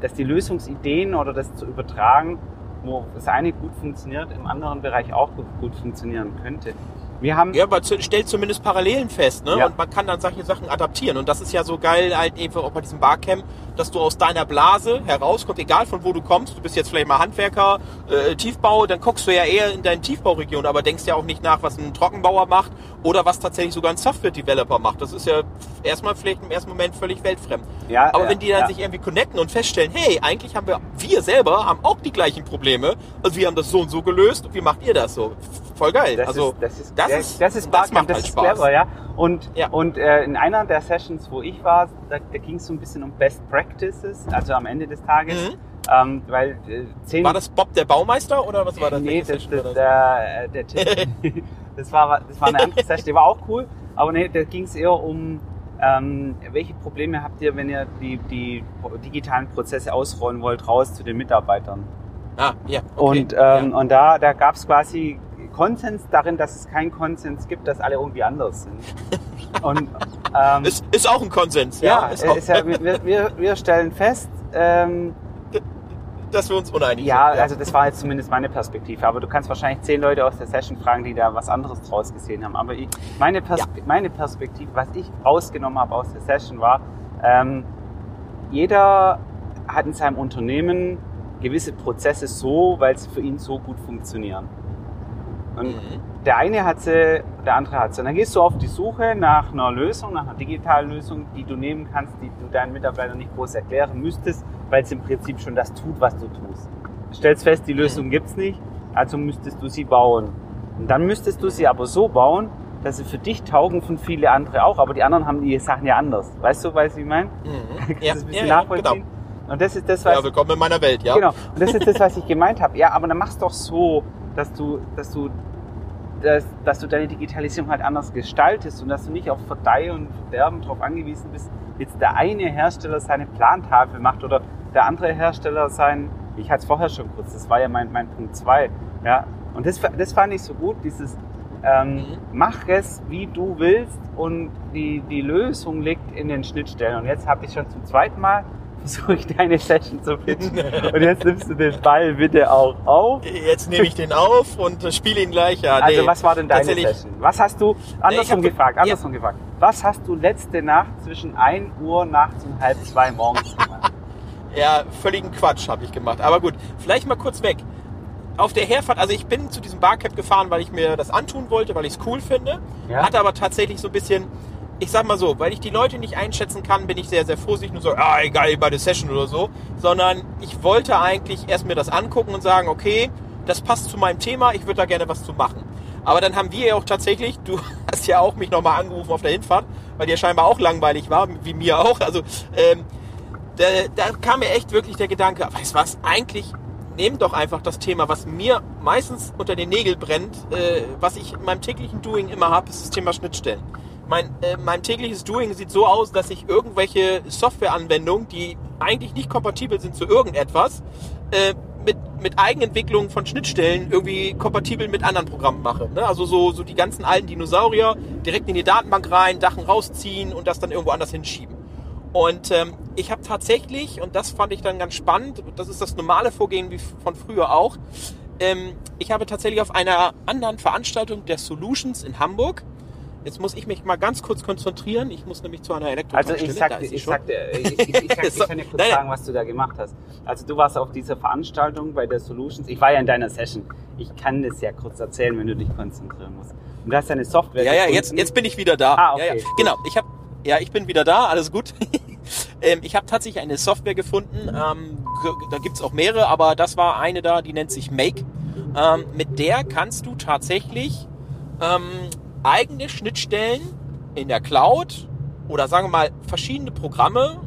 dass die Lösungsideen oder das zu übertragen, wo das eine gut funktioniert, im anderen Bereich auch gut, funktionieren könnte. Wir haben, Ja, aber stellt zumindest Parallelen fest, ne? Ja. Und man kann dann solche Sachen adaptieren. Und das ist ja so geil halt eben auch bei diesem Barcamp, dass du aus deiner Blase herauskommst, egal von wo du kommst. Du bist jetzt vielleicht mal Handwerker, äh, Tiefbau, dann guckst du ja eher in deine Tiefbauregion, aber denkst ja auch nicht nach, was ein Trockenbauer macht oder was tatsächlich sogar ein Software-Developer macht. Das ist ja erstmal vielleicht im ersten Moment völlig weltfremd. ja, Aber ja, wenn die dann ja. sich irgendwie connecten und feststellen, hey, eigentlich haben wir, wir selber haben auch die gleichen Probleme, also wir haben das so und so gelöst, wie macht ihr das so? Voll geil. Das also ist, das ist, das ja, ist- das ist das Barcamp, das halt ist Spaß. clever, ja. Und, Ja. und äh, in einer der Sessions, wo ich war, da, da ging es so ein bisschen um Best Practices, also am Ende des Tages, Mhm. ähm, weil äh, zehn War das Bob der Baumeister oder was war das? Nee, das, Session das, war der, äh, der das, war, das war eine andere Session, die war auch cool, aber nee, da ging es eher um, ähm, welche Probleme habt ihr, wenn ihr die, die digitalen Prozesse ausrollen wollt, raus zu den Mitarbeitern. Ah, ja. Okay. Und, ähm, und da, da gab es quasi Konsens darin, dass es keinen Konsens gibt, dass alle irgendwie anders sind. Und ähm, ja. ist, ist auch ein Konsens, ja. ja, ist auch, ist ja wir, wir, wir stellen fest, ähm, dass wir uns uneinig ja, sind. also das war jetzt zumindest meine Perspektive. Aber du kannst wahrscheinlich zehn Leute aus der Session fragen, die da was anderes draus gesehen haben. Aber ich, meine, Pers Ja. meine Perspektive, was ich rausgenommen habe aus der Session war, ähm, jeder hat in seinem Unternehmen gewisse Prozesse so, weil sie für ihn so gut funktionieren. Und Mhm. der eine hat sie, der andere hat sie. Und dann gehst du auf die Suche nach einer Lösung, nach einer digitalen Lösung, die du nehmen kannst, die du deinen Mitarbeitern nicht groß erklären müsstest, weil es im Prinzip schon das tut, was du tust. Du stellst fest, die Lösung gibt's nicht, also müsstest du sie bauen. Und dann müsstest du sie aber so bauen, dass sie für dich taugen, von viele andere auch, aber die anderen haben die Sachen ja anders. Weißt du, weißt du, wie ich meine? Mhm. Kannst du Ja, das ein bisschen ja, nachvollziehen? genau. Und das ist das, was Ja, willkommen in meiner Welt, ja. Genau. Und das ist das, was ich gemeint habe. Ja, aber dann mach's doch so, dass du, dass du, dass, dass du deine Digitalisierung halt anders gestaltest und dass du nicht auf Verdeih und Verderben darauf angewiesen bist, jetzt der eine Hersteller seine Plantafel macht oder der andere Hersteller sein, ich hatte es vorher schon kurz, das war ja mein, mein Punkt zwei ja. Und das, das fand ich so gut, dieses, ähm, Mhm. mach es, wie du willst und die, die Lösung liegt in den Schnittstellen. Und jetzt habe ich schon zum zweiten Mal versuche ich deine Session zu pitchen. Und jetzt nimmst du den Ball bitte auch auf. Jetzt nehme ich den auf und spiele ihn gleich. Ja, Also nee, was war denn deine Session? Was hast du, andersrum hab- gefragt, ja. andersrum gefragt. Was hast du letzte Nacht zwischen 1 Uhr nachts und halb zwei morgens gemacht? Ja, völligen Quatsch habe ich gemacht. Aber gut, vielleicht mal kurz weg. Auf der Herfahrt, also ich bin zu diesem Barcamp gefahren, weil ich mir das antun wollte, weil ich es cool finde. Ja. Hatte aber tatsächlich so ein bisschen, ich sag mal so, weil ich die Leute nicht einschätzen kann, bin ich sehr, sehr vorsichtig und so, ah, egal, bei der Session oder so. Sondern ich wollte eigentlich erst mir das angucken und sagen, okay, das passt zu meinem Thema, ich würde da gerne was zu machen. Aber dann haben wir ja auch tatsächlich, du hast ja auch mich nochmal angerufen auf der Hinfahrt, weil dir scheinbar auch langweilig war, wie mir auch. Also ähm, da, da kam mir echt wirklich der Gedanke, weißt du was, eigentlich nehmt doch einfach das Thema, was mir meistens unter den Nägeln brennt, äh, was ich in meinem täglichen Doing immer habe, ist das Thema Schnittstellen. Mein, äh, mein tägliches Doing sieht so aus, dass ich irgendwelche Softwareanwendungen, die eigentlich nicht kompatibel sind zu irgendetwas, äh, mit, mit Eigenentwicklung von Schnittstellen irgendwie kompatibel mit anderen Programmen mache. Ne? Also so, so die ganzen alten Dinosaurier direkt in die Datenbank rein, Dachen rausziehen und das dann irgendwo anders hinschieben. Und ähm, ich habe tatsächlich, und das fand ich dann ganz spannend, das ist das normale Vorgehen wie von früher auch, ähm, ich habe tatsächlich auf einer anderen Veranstaltung der Solutions in Hamburg, jetzt muss ich mich mal ganz kurz konzentrieren, ich muss nämlich zu einer Also Elektrotankstelle, ich sagte, sie ich sagte, ich, ich, ich, ich So, kann dir kurz nein, sagen, was du da gemacht hast. Also du warst auf dieser Veranstaltung bei der Solutions. Ich war ja in deiner Session. Ich kann das ja kurz erzählen, wenn du dich konzentrieren musst. Und du hast deine Software. Ja, ja, gefunden. jetzt, jetzt bin ich wieder da. Ah, okay, ja, ja. Genau, ich habe, ja, ich bin wieder da, alles gut. ähm, ich habe tatsächlich eine Software gefunden, ähm, da gibt's auch mehrere, aber das war eine da, die nennt sich Make. Ähm, mit der kannst du tatsächlich ähm, eigene Schnittstellen in der Cloud oder sagen wir mal verschiedene Programme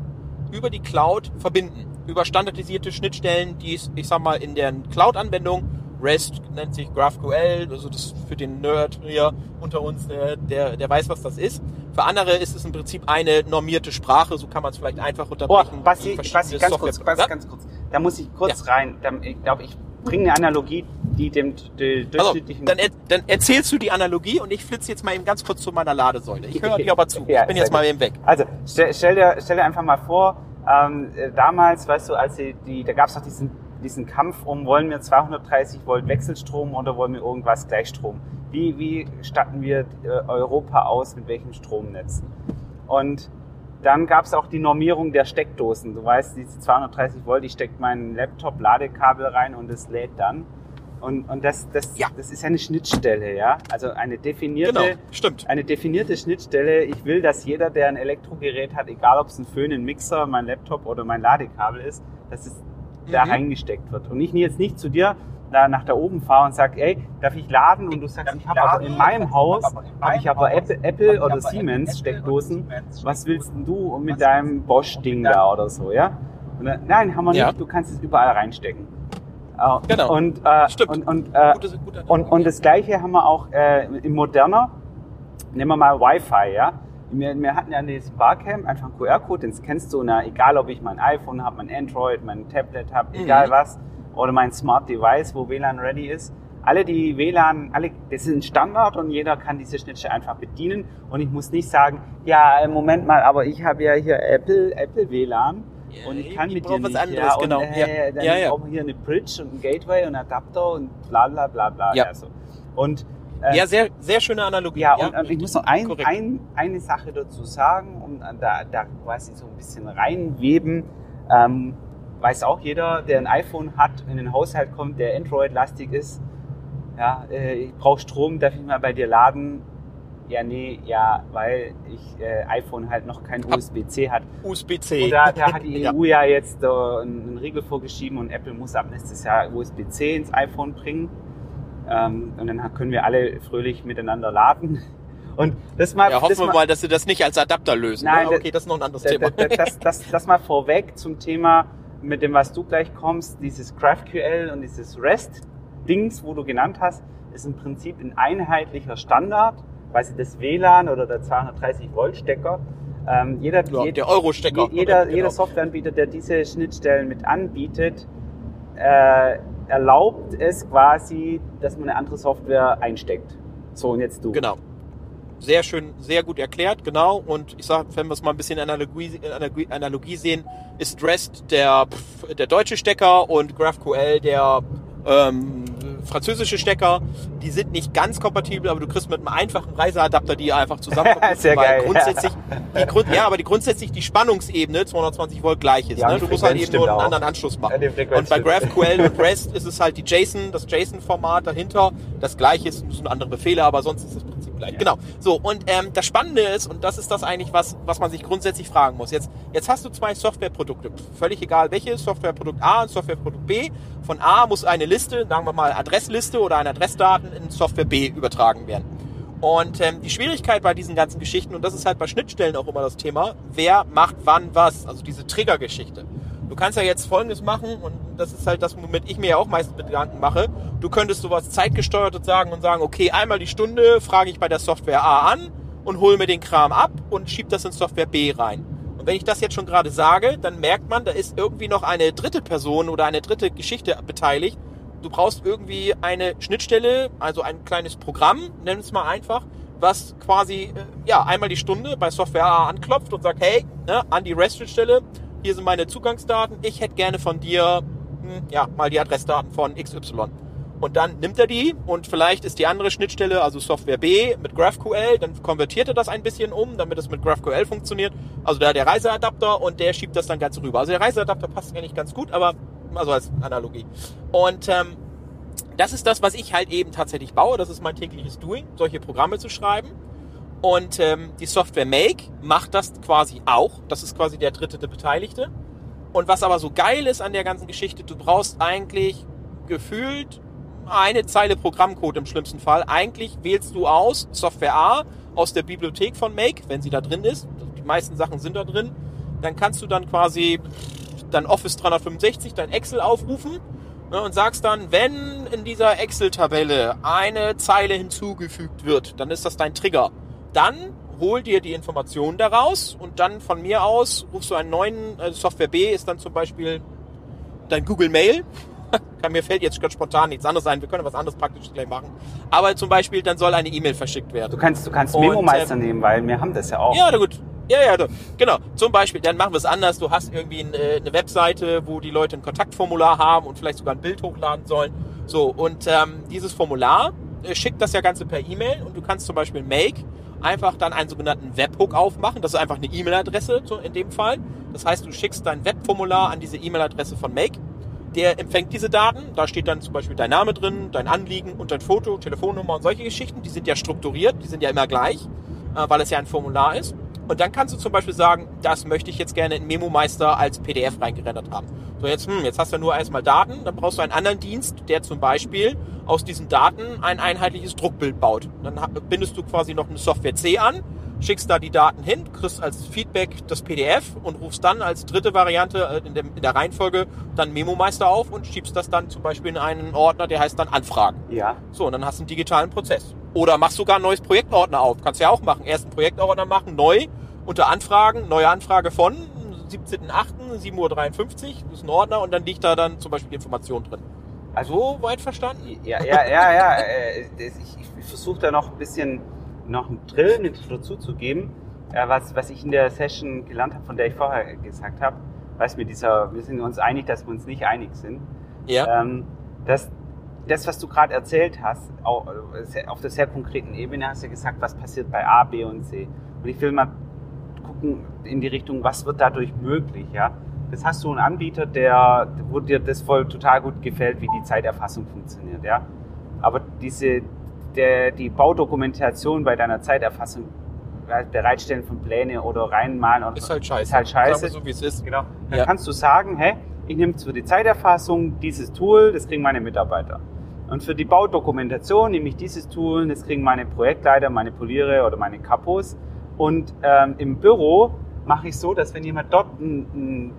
über die Cloud verbinden. Über standardisierte Schnittstellen, die es, ich sag mal, in der Cloud-Anwendung, REST nennt sich GraphQL, also das für den Nerd hier unter uns, der, der weiß, was das ist. Für andere ist es im Prinzip eine normierte Sprache, so kann man es vielleicht einfach Oh, unterbrechen. Basti, in verschiedene Basti, ganz kurz, Basti, Ja? ganz kurz. Da muss ich kurz rein. Da, ich glaube, ich bringe eine Analogie, die dem d- Also, durchschnittlichen... dann, er, dann erzählst du die Analogie und ich flitze jetzt mal eben ganz kurz zu meiner Ladesäule. Ich höre dir aber zu. Ja, ich bin jetzt mal eben weg. Also stell, stell, dir, stell dir einfach mal vor, ähm, äh, damals, weißt du, als die, die da gab es doch diesen, diesen Kampf um, wollen wir 230 Volt Wechselstrom oder wollen wir irgendwas Gleichstrom? Wie, wie statten wir äh, Europa aus, mit welchem Stromnetz? Und dann gab es auch die Normierung der Steckdosen. Du weißt, diese 230 Volt, ich stecke mein Laptop Ladekabel rein und es lädt dann. Und, und das, das, Ja. das ist eine Schnittstelle, ja. Also eine definierte, Genau, stimmt. eine definierte Schnittstelle. Ich will, dass jeder, der ein Elektrogerät hat, egal ob es ein Föhn, ein Mixer, mein Laptop oder mein Ladekabel ist, dass es da Mhm. reingesteckt wird. Und ich jetzt nicht zu dir da nach da oben fahre und sag, ey, darf ich laden? Und du sagst, ich habe aber in meinem Haus, habe ich aber Apple, Apple oder Siemens Steckdosen. Was willst denn du mit deinem Bosch-Ding da oder so, ja? Und dann, nein, haben wir Ja. nicht. Du kannst es überall reinstecken. Äh, Genau. Und, äh, Stimmt. und, und, äh, Gute- gute und, und das Gleiche haben wir auch äh, im Moderner. Nehmen wir mal Wi-Fi, ja. Wir, wir hatten ja in diesem Barcamp einfach einen QR-Code, den scannst du, na, egal ob ich mein iPhone habe, mein Android, mein Tablet habe, Mhm. egal was, oder mein Smart Device, wo WLAN ready ist. Alle die WLAN, alle, das ist ein Standard und jeder kann diese Schnittstelle einfach bedienen. Und ich muss nicht sagen, ja, äh, Moment mal, aber ich habe ja hier Apple, Apple WLAN. Ja, Und ich kann ich mit dir nicht, anderes, ja, und, genau. Äh, Ja. dann Ja, ja. brauchen wir hier eine Bridge und ein Gateway und einen Adapter und bla bla bla bla. Ja. so. Und äh, Ja, sehr, sehr schöne Analogie. ja, und, und ich muss noch ein, ein, eine Sache dazu sagen, um da, da quasi so ein bisschen reinweben. Ähm, weiß auch jeder, der ein iPhone hat, in den Haushalt kommt, der Android-lastig ist. Ja, äh, ich brauche Strom, darf ich mal bei dir laden? Ja, nee, ja, weil ich äh, iPhone halt noch kein Hab- USB-C hat. USB-C. Und da, da hat die Ja. EU ja jetzt äh, einen Riegel vorgeschrieben und Apple muss ab nächstes Jahr USB-C ins iPhone bringen. Ähm, und dann können wir alle fröhlich miteinander laden. Und das mal, Ja, hoffen das wir mal, mal, dass sie das nicht als Adapter lösen. Nein, ne? okay, das ist noch ein anderes Thema. da- das, das, das mal vorweg zum Thema, mit dem, was du gleich kommst, dieses GraphQL und dieses REST-Dings, wo du genannt hast, ist im Prinzip ein einheitlicher Standard, quasi das WLAN oder der 230-Volt-Stecker. Ähm, jeder, Ja, jed- der Euro-Stecker. je- jeder, Genau. jeder Softwareanbieter, der diese Schnittstellen mit anbietet, äh, erlaubt es quasi, dass man eine andere Software einsteckt. So, und jetzt du. Genau. Sehr schön, sehr gut erklärt, genau. Und ich sag, wenn wir es mal ein bisschen Analogie, Analogie, Analogie sehen, ist Drest der, der deutsche Stecker und GraphQL der ähm, französische Stecker. Die sind nicht ganz kompatibel, aber du kriegst mit einem einfachen Reiseadapter die einfach zusammenkommen. Sehr weil geil, grundsätzlich, die Grund, ja, aber die grundsätzlich die Spannungsebene 220 Volt gleich ist. Ja, ne? Du musst halt eben nur einen auch. anderen Anschluss machen. Ja, und bei. GraphQL und REST ist es halt die JSON, das JSON-Format dahinter. Das gleiche ist, müssen andere Befehle, aber sonst ist Prinzip gleich. Genau. So, und ähm, das Spannende ist, und das ist das eigentlich, was, was man sich grundsätzlich fragen muss. Jetzt, jetzt hast du zwei Softwareprodukte. Völlig egal welche, Softwareprodukt A und Softwareprodukt B. Von A muss eine Liste, sagen wir mal Adressliste oder eine Adressdaten in Software B übertragen werden. Und ähm, die Schwierigkeit bei diesen ganzen Geschichten, und das ist halt bei Schnittstellen auch immer das Thema, wer macht wann was, also diese Trigger-Geschichte. Du kannst ja jetzt Folgendes machen, und das ist halt das, womit ich mir ja auch meistens Gedanken mache. Du könntest sowas zeitgesteuertes sagen und sagen, okay, einmal die Stunde frage ich bei der Software A an und hole mir den Kram ab und schieb das in Software B rein. Und wenn ich das jetzt schon gerade sage, dann merkt man, da ist irgendwie noch eine dritte Person oder eine dritte Geschichte beteiligt. Du brauchst irgendwie eine Schnittstelle, also ein kleines Programm, nenn es mal einfach, was quasi äh, ja einmal die Stunde bei Software A anklopft und sagt, hey, ne, an die REST-Schnittstelle, hier sind meine Zugangsdaten, ich hätte gerne von dir hm, ja mal die Adressdaten von XY. Und dann nimmt er die und vielleicht ist die andere Schnittstelle, also Software B mit GraphQL, dann konvertiert er das ein bisschen um, damit es mit GraphQL funktioniert. Also da der Reiseadapter und der schiebt das dann ganz rüber. Also der Reiseadapter passt eigentlich ganz gut, aber also als Analogie. Und ähm, das ist das, was ich halt eben tatsächlich baue. Das ist mein tägliches Doing, solche Programme zu schreiben. Und ähm, die Software Make macht das quasi auch. Das ist quasi der dritte der Beteiligte. Und was aber so geil ist an der ganzen Geschichte, du brauchst eigentlich gefühlt eine Zeile Programmcode im schlimmsten Fall. Eigentlich wählst du aus Software A aus der Bibliothek von Make, wenn sie da drin ist. Die meisten Sachen sind da drin. Dann kannst du dann quasi dein Office 365, dein Excel aufrufen ne, und sagst dann, wenn in dieser Excel-Tabelle eine Zeile hinzugefügt wird, dann ist das dein Trigger. Dann hol dir die Informationen daraus und dann von mir aus rufst du einen neuen, äh, Software B ist dann zum Beispiel dein Google Mail. Kann, mir fällt jetzt ganz spontan nichts anderes ein. Wir können was anderes praktisch gleich machen. Aber zum Beispiel, dann soll eine E-Mail verschickt werden. Du kannst, du kannst Und, Memo-Meister ähm, nehmen, weil wir haben das ja auch. Ja, na gut. Ja, ja, genau. Zum Beispiel, dann machen wir es anders. Du hast irgendwie äh, eine Webseite, wo die Leute ein Kontaktformular haben und vielleicht sogar ein Bild hochladen sollen. So, und ähm, dieses Formular äh, schickt das ja Ganze per E-Mail und du kannst zum Beispiel Make einfach dann einen sogenannten Webhook aufmachen. Das ist einfach eine E-Mail-Adresse in dem Fall. Das heißt, du schickst dein Webformular an diese E-Mail-Adresse von Make. Der empfängt diese Daten. Da steht dann zum Beispiel dein Name drin, dein Anliegen und dein Foto, Telefonnummer und solche Geschichten. Die sind ja strukturiert, die sind ja immer gleich, äh, weil es ja ein Formular ist. Und dann kannst du zum Beispiel sagen, das möchte ich jetzt gerne in Memo-Meister als PDF reingerendert haben. So, jetzt, hm, jetzt hast du ja nur erstmal Daten, dann brauchst du einen anderen Dienst, der zum Beispiel aus diesen Daten ein einheitliches Druckbild baut. Dann bindest du quasi noch eine Software C an, schickst da die Daten hin, kriegst als Feedback das PDF und rufst dann als dritte Variante äh, in, dem, in der Reihenfolge dann Memo-Meister auf und schiebst das dann zum Beispiel in einen Ordner, der heißt dann Anfragen. Ja. So, und dann hast du einen digitalen Prozess. Oder machst sogar ein neues Projektordner auf. Kannst ja auch machen. Erst einen Projektordner machen, neu, unter Anfragen, neue Anfrage von 17.08., 7.53 Uhr, das ist ein Ordner und dann liegt da dann zum Beispiel die Information drin. Also, So weit verstanden? ja, ja, ja, ja. äh, Ich, ich versuche da noch ein bisschen noch einen Drill mit dazu zu geben, äh, was, was ich in der Session gelernt habe, von der ich vorher gesagt habe. Weißt mit dieser, wir sind uns einig, dass wir uns nicht einig sind. Ja. Ähm, das, das, was du gerade erzählt hast, äh, auf der sehr konkreten Ebene hast du gesagt, was passiert bei A, B und C. Und ich will mal gucken in die Richtung, was wird dadurch möglich, ja. Das hast du einen Anbieter, der, wo dir das voll total gut gefällt, wie die Zeiterfassung funktioniert, ja. Aber diese, der, die Baudokumentation bei deiner Zeiterfassung, Bereitstellen von Pläne oder reinmalen oder Ist halt scheiße. ist halt scheiße. So wie es ist. Genau. Dann Ja. kannst du sagen, hey, ich nehme für die Zeiterfassung dieses Tool, das kriegen meine Mitarbeiter. Und für die Baudokumentation nehme ich dieses Tool, das kriegen meine Projektleiter, meine Poliere oder meine Kapos. Und ähm, im Büro mache ich so, dass wenn jemand dort ein, ein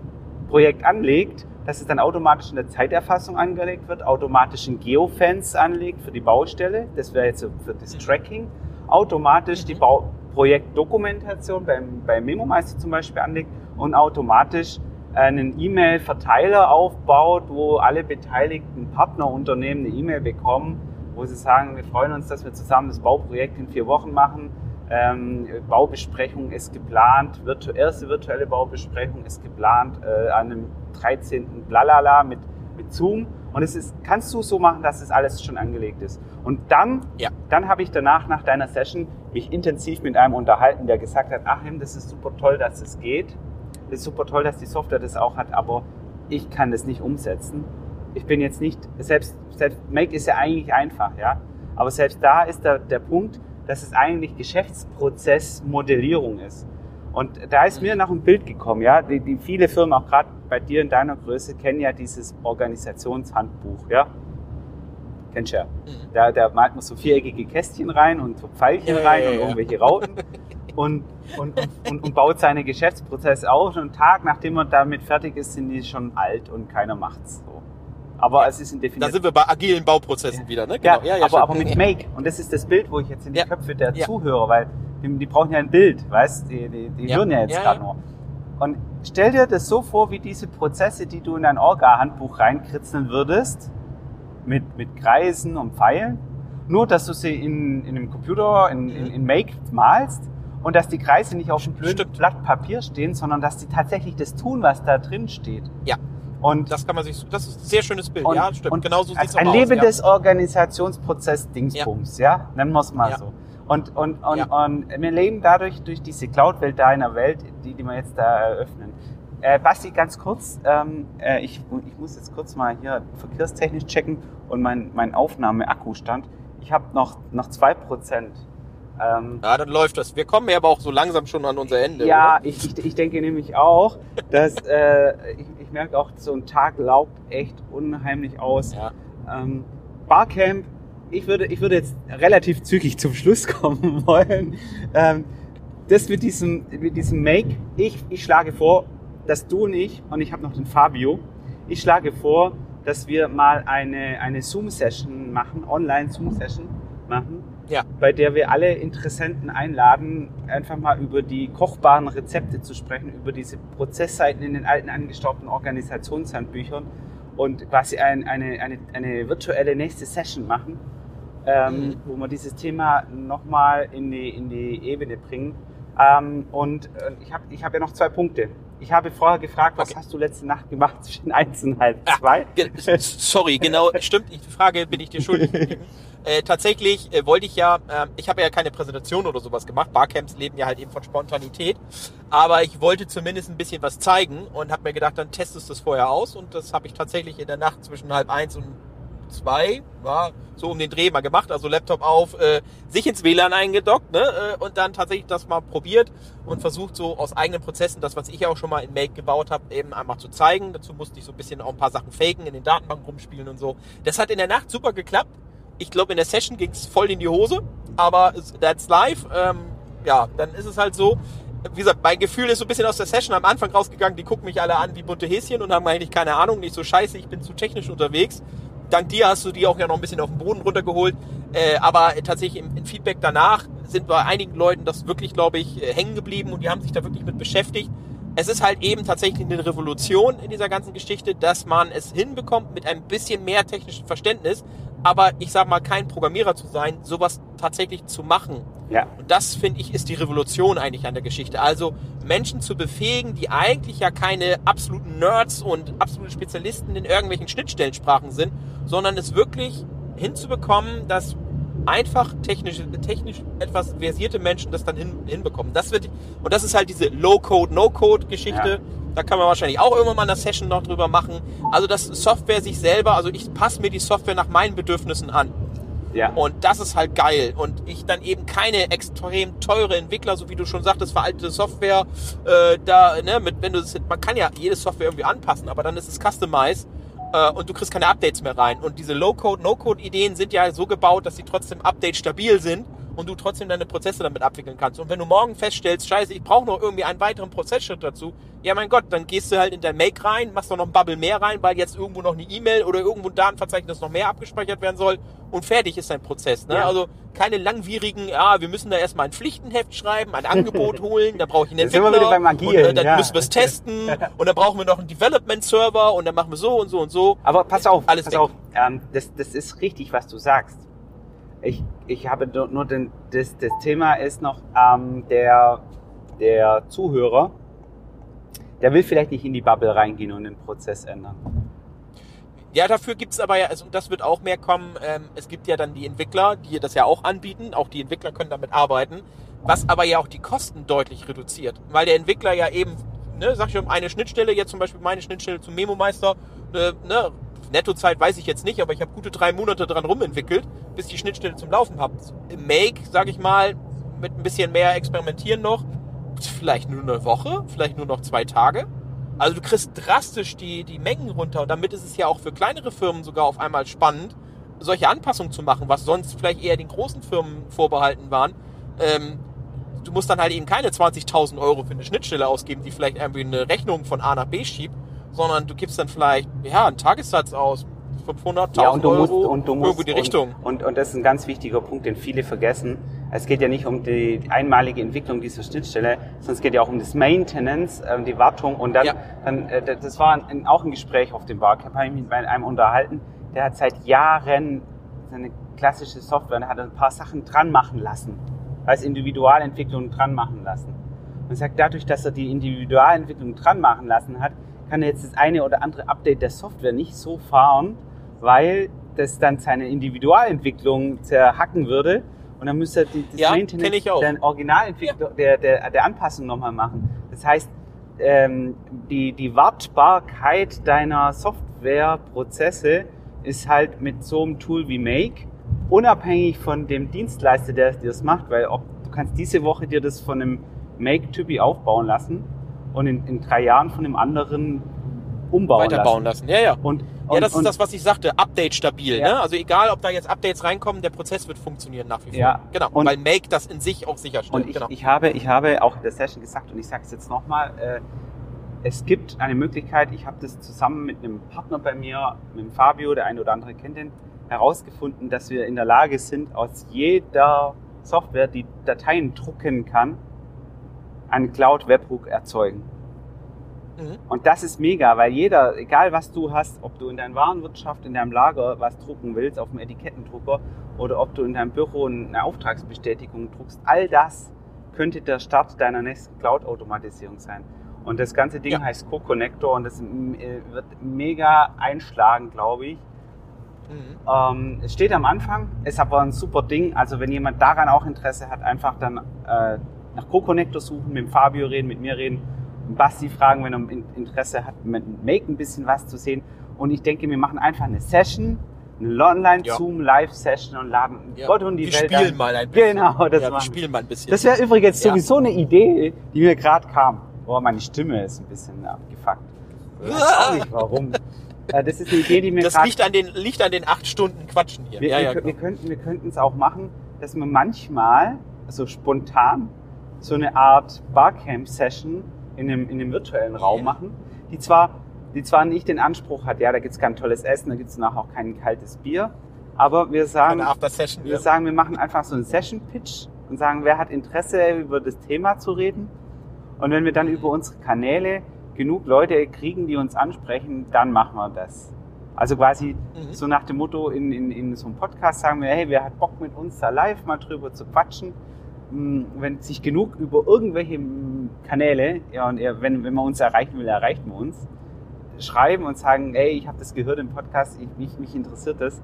Projekt anlegt, dass es dann automatisch in der Zeiterfassung angelegt wird, automatisch ein Geofence anlegt für die Baustelle, das wäre jetzt für das Tracking, automatisch die Bau Projektdokumentation beim, beim Memo-Meister zum Beispiel anlegt und automatisch einen E-Mail-Verteiler aufbaut, wo alle beteiligten Partnerunternehmen eine E-Mail bekommen, wo sie sagen, wir freuen uns, dass wir zusammen das Bauprojekt in vier Wochen machen. Ähm, Baubesprechung ist geplant, virtu erste virtuelle Baubesprechung ist geplant äh, an einem 13. Blalala mit, mit Zoom. Und es ist, kannst du so machen, dass es alles schon angelegt ist. Und dann, Ja. dann habe ich danach, nach deiner Session, mich intensiv mit einem unterhalten, der gesagt hat, Achim, das ist super toll, dass es geht. Ist super toll, dass die Software das auch hat, aber ich kann das nicht umsetzen. Ich bin jetzt nicht, selbst, selbst Make ist ja eigentlich einfach, ja. Aber selbst da ist der, der Punkt, dass es eigentlich Geschäftsprozessmodellierung ist. Und da ist mir noch ein Bild gekommen, ja. Die, die viele Firmen, auch gerade bei dir in deiner Größe, kennen ja dieses Organisationshandbuch, ja. Kennst du ja. Mhm. Da, da malt man so viereckige Kästchen rein und so Pfeilchen Ja, rein ja, und ja. irgendwelche Rauten und, und, und, und, baut seine Geschäftsprozesse auf. Und einen Tag, nachdem man damit fertig ist, sind die schon alt und keiner macht's so. Aber es ist ein Da Definition. sind wir bei agilen Bauprozessen wieder, ne? Ja, Genau. aber, aber stimmt. mit Make. Und das ist das Bild, wo ich jetzt in die Ja. Köpfe der Ja. Zuhörer, weil die, die brauchen ja ein Bild, weißt Die, die, die Ja. hören ja jetzt Ja, gerade ja. nur. Und stell dir das so vor, wie diese Prozesse, die du in dein Orga-Handbuch reinkritzeln würdest, mit, mit Kreisen und Pfeilen, nur dass du sie in, in einem Computer, in, in, in Make malst und dass die Kreise nicht auf einem blöden Stimmt. Blatt Papier stehen, sondern dass die tatsächlich das tun, was da drin steht. Ja. Und Das kann man sich, das ist ein sehr schönes Bild. und, ja, stimmt. Und genau so sieht's ein auch lebendes Organisationsprozess Dingsbums, ja. Nennen wir es mal Ja. so. Und, und, und, Ja. und wir leben dadurch durch diese Cloud-Welt deiner Welt, die, die wir jetzt da eröffnen. Äh, Basti, ganz kurz, ähm, äh, ich, ich muss jetzt kurz mal hier verkehrstechnisch checken und mein, mein Aufnahme-Akkustand. Ich habe noch, noch 2%. Ähm, Ja. dann läuft das. Wir kommen ja aber auch so langsam schon an unser Ende. ja, ich, ich, ich denke nämlich auch, dass äh, ich, ich merke auch, so ein Tag laugt echt unheimlich aus. Ja. Ähm, Barcamp, ich würde, ich würde jetzt relativ zügig zum Schluss kommen wollen. Ähm, das mit diesem, mit diesem Make, ich, ich schlage vor, dass du und ich, und ich habe noch den Fabio, ich schlage vor, dass wir mal eine, eine Zoom-Session machen, Online-Zoom-Session machen, Ja. bei der wir alle Interessenten einladen, einfach mal über die kochbaren Rezepte zu sprechen, über diese Prozessseiten in den alten angestaubten Organisationshandbüchern und quasi ein, eine, eine, eine virtuelle nächste Session machen, ähm, Mhm. wo wir dieses Thema nochmal in die, in die Ebene bringen. Ähm, und äh, ich habe ich hab ja noch zwei Punkte. Ich habe vorher gefragt, was Okay. hast du letzte Nacht gemacht zwischen eins und halb Ah, zwei? Ge- Sorry, genau, stimmt. Die Frage bin ich dir schuldig. Äh, tatsächlich äh, wollte ich ja, äh, ich habe ja keine Präsentation oder sowas gemacht. Barcamps leben ja halt eben von Spontanität. Aber ich wollte zumindest ein bisschen was zeigen und habe mir gedacht, dann testest du es vorher aus. Und das habe ich tatsächlich in der Nacht zwischen halb eins und zwei, war so um den Dreh mal gemacht. Also Laptop auf, äh, sich ins WLAN eingedockt ne? äh, und dann tatsächlich das mal probiert und versucht so aus eigenen Prozessen, das was ich auch schon mal in Make gebaut habe, eben einfach zu zeigen. Dazu musste ich so ein bisschen auch ein paar Sachen faken, in den Datenbanken rumspielen und so. Das hat in der Nacht super geklappt. Ich glaube, in der Session ging es voll in die Hose, aber that's live. Ähm, ja, dann ist es halt so. Wie gesagt, mein Gefühl ist so ein bisschen aus der Session am Anfang rausgegangen, die gucken mich alle an wie bunte Häschen und haben eigentlich keine Ahnung, nicht so scheiße, ich bin zu technisch unterwegs. Dank dir hast du die auch ja noch ein bisschen auf den Boden runtergeholt. Äh, aber tatsächlich im, im Feedback danach sind bei einigen Leuten das wirklich, glaube ich, äh, hängen geblieben und die haben sich da wirklich mit beschäftigt. Es ist halt eben tatsächlich eine Revolution in dieser ganzen Geschichte, dass man es hinbekommt mit ein bisschen mehr technischem Verständnis, aber ich sag mal, kein Programmierer zu sein, sowas tatsächlich zu machen. Ja. Und das, finde ich, ist die Revolution eigentlich an der Geschichte. Also Menschen zu befähigen, die eigentlich ja keine absoluten Nerds und absolute Spezialisten in irgendwelchen Schnittstellensprachen sind, sondern es wirklich hinzubekommen, dass einfach technisch, technisch etwas versierte Menschen das dann hin, hinbekommen. Das wird, und das ist halt diese Low-Code, No-Code-Geschichte. Ja. Da kann man wahrscheinlich auch irgendwann mal eine Session noch drüber machen. Also, dass Software sich selber, also ich passe mir die Software nach meinen Bedürfnissen an. Ja. Und das ist halt geil. Und ich dann eben keine extrem teure Entwickler, so wie du schon sagtest, veraltete Software, äh, da, ne, mit, wenn du das, man kann ja jede Software irgendwie anpassen, aber dann ist es customized äh, und du kriegst keine Updates mehr rein. Und diese Low-Code, No-Code-Ideen sind ja so gebaut, dass sie trotzdem update-stabil sind und du trotzdem deine Prozesse damit abwickeln kannst. Und wenn du morgen feststellst, scheiße, ich brauche noch irgendwie einen weiteren Prozessschritt dazu, ja mein Gott, dann gehst du halt in dein Make rein, machst doch noch ein Bubble mehr rein, weil jetzt irgendwo noch eine E-Mail oder irgendwo ein Datenverzeichnis noch mehr abgespeichert werden soll und fertig ist dein Prozess. Ne? Ja. Also keine langwierigen, ja, wir müssen da erstmal ein Pflichtenheft schreiben, ein Angebot holen, da brauche ich einen Da sind wir Entwickler wieder beim Agilen, und äh, dann ja. müssen wir es testen und dann brauchen wir noch einen Development-Server und dann machen wir so und so und so. Aber pass auf, Alles pass weg. auf. Ähm, das, das ist richtig, was du sagst. Ich, ich habe nur den, das, das Thema ist noch ähm, der, der Zuhörer, der will vielleicht nicht in die Bubble reingehen und den Prozess ändern. Ja, dafür gibt's aber ja, also das wird auch mehr kommen, ähm, es gibt ja dann die Entwickler, die das ja auch anbieten, auch die Entwickler können damit arbeiten, was aber ja auch die Kosten deutlich reduziert, weil der Entwickler ja eben, ne, sag ich um eine Schnittstelle, jetzt zum Beispiel meine Schnittstelle zum Memo-Meister, äh, ne, Nettozeit weiß ich jetzt nicht, aber ich habe gute drei Monate dran rumentwickelt, bis die Schnittstelle zum Laufen habt. Im Make, sag ich mal, mit ein bisschen mehr Experimentieren noch, vielleicht nur eine Woche, vielleicht nur noch zwei Tage. Also du kriegst drastisch die, die Mengen runter und damit ist es ja auch für kleinere Firmen sogar auf einmal spannend, solche Anpassungen zu machen, was sonst vielleicht eher den großen Firmen vorbehalten waren. Ähm, du musst dann halt eben keine 20.000 Euro für eine Schnittstelle ausgeben, die vielleicht irgendwie eine Rechnung von A nach B schiebt, sondern du gibst dann vielleicht ja einen Tagessatz aus, 500.000 Ja, und du musst, Euro, und du musst, irgendwo die Richtung. Und, und, und das ist ein ganz wichtiger Punkt, den viele vergessen. Es geht ja nicht um die einmalige Entwicklung dieser Schnittstelle, sondern es geht ja auch um das Maintenance, ähm, die Wartung. Und dann, Ja. dann äh, das war ein, auch ein Gespräch auf dem Barcamp, habe ich mich mit einem unterhalten, der hat seit Jahren seine klassische Software, und er hat ein paar Sachen dran machen lassen, als Individualentwicklung dran machen lassen. Und er sagt, dadurch, dass er die Individualentwicklung dran machen lassen hat, kann er jetzt das eine oder andere Update der Software nicht so fahren, weil das dann seine Individualentwicklung zerhacken würde. Und dann müsste er die, das Ja, auch. der Originalentwicklung, der, der, der Anpassung nochmal machen. Das heißt, ähm, die, die Wartbarkeit deiner Softwareprozesse ist halt mit so einem Tool wie Make unabhängig von dem Dienstleister, der dir das macht, weil ob, du kannst diese Woche dir das von einem Make-Typi aufbauen lassen und in, in drei Jahren von einem anderen umbauen weiterbauen lassen. lassen. Ja, ja. Und, ja, und- das ist und- das, was ich sagte, Update stabil. Ja. Ne? Also egal, ob da jetzt Updates reinkommen, der Prozess wird funktionieren nach wie vor. Ja. Genau, Und- weil Make das in sich auch sicherstellt. Und ich, genau. ich, habe, ich habe auch in der Session gesagt, und ich sage es jetzt nochmal, äh, es gibt eine Möglichkeit, ich habe das zusammen mit einem Partner bei mir, mit dem Fabio, der eine oder andere kennt den, herausgefunden, dass wir in der Lage sind, aus jeder Software, die Dateien drucken kann, einen Cloud-Webhook erzeugen. Mhm. Und das ist mega, weil jeder, egal was du hast, ob du in deiner Warenwirtschaft, in deinem Lager was drucken willst, auf dem Etikettendrucker oder ob du in deinem Büro eine Auftragsbestätigung druckst, all das könnte der Start deiner nächsten Cloud-Automatisierung sein. Und das ganze Ding Ja. heißt Co-Connector und das äh, wird mega einschlagen, glaube ich. Mhm. Ähm, es steht am Anfang, ist aber ein super Ding. Also wenn jemand daran auch Interesse hat, einfach dann äh, nach Co-Connector suchen, mit Fabio reden, mit mir reden, Basti fragen, wenn er in- Interesse hat, mit Make ein bisschen was zu sehen. Und ich denke, wir machen einfach eine Session, eine. Online-Zoom-Live-Session und laden Ja. Gott und die wir Welt spielen an. mal ein bisschen. Genau, das ja, wir spielen mal ein bisschen. Das wäre übrigens Ja. sowieso eine Idee, die mir gerade kam. Boah, meine Stimme ist ein bisschen abgefuckt. Ich weiß auch nicht warum. Äh, Das ist eine Idee, die mir das gerade liegt an, den, liegt an den acht Stunden Quatschen hier. wir, ja, wir, ja, kö- wir genau. könnten wir es auch machen, dass wir manchmal so spontan so eine Art Barcamp-Session in einem, in einem virtuellen Raum machen, die zwar, die zwar nicht den Anspruch hat, ja, da gibt's kein tolles Essen, da gibt's nachher auch kein kaltes Bier, aber wir sagen, wir Ja. sagen, wir machen einfach so einen Session-Pitch und sagen, wer hat Interesse, über das Thema zu reden. Und wenn wir dann über unsere Kanäle genug Leute kriegen, die uns ansprechen, dann machen wir das. Also quasi Mhm. so nach dem Motto, in, in, in so einem Podcast sagen wir, hey, wer hat Bock mit uns da live mal drüber zu quatschen? Hm, Wenn sich genug über irgendwelche Kanäle, ja, und wenn, wenn man uns erreichen will, erreicht man uns, schreiben und sagen, hey, ich habe das gehört im Podcast, ich, mich, mich interessiert das,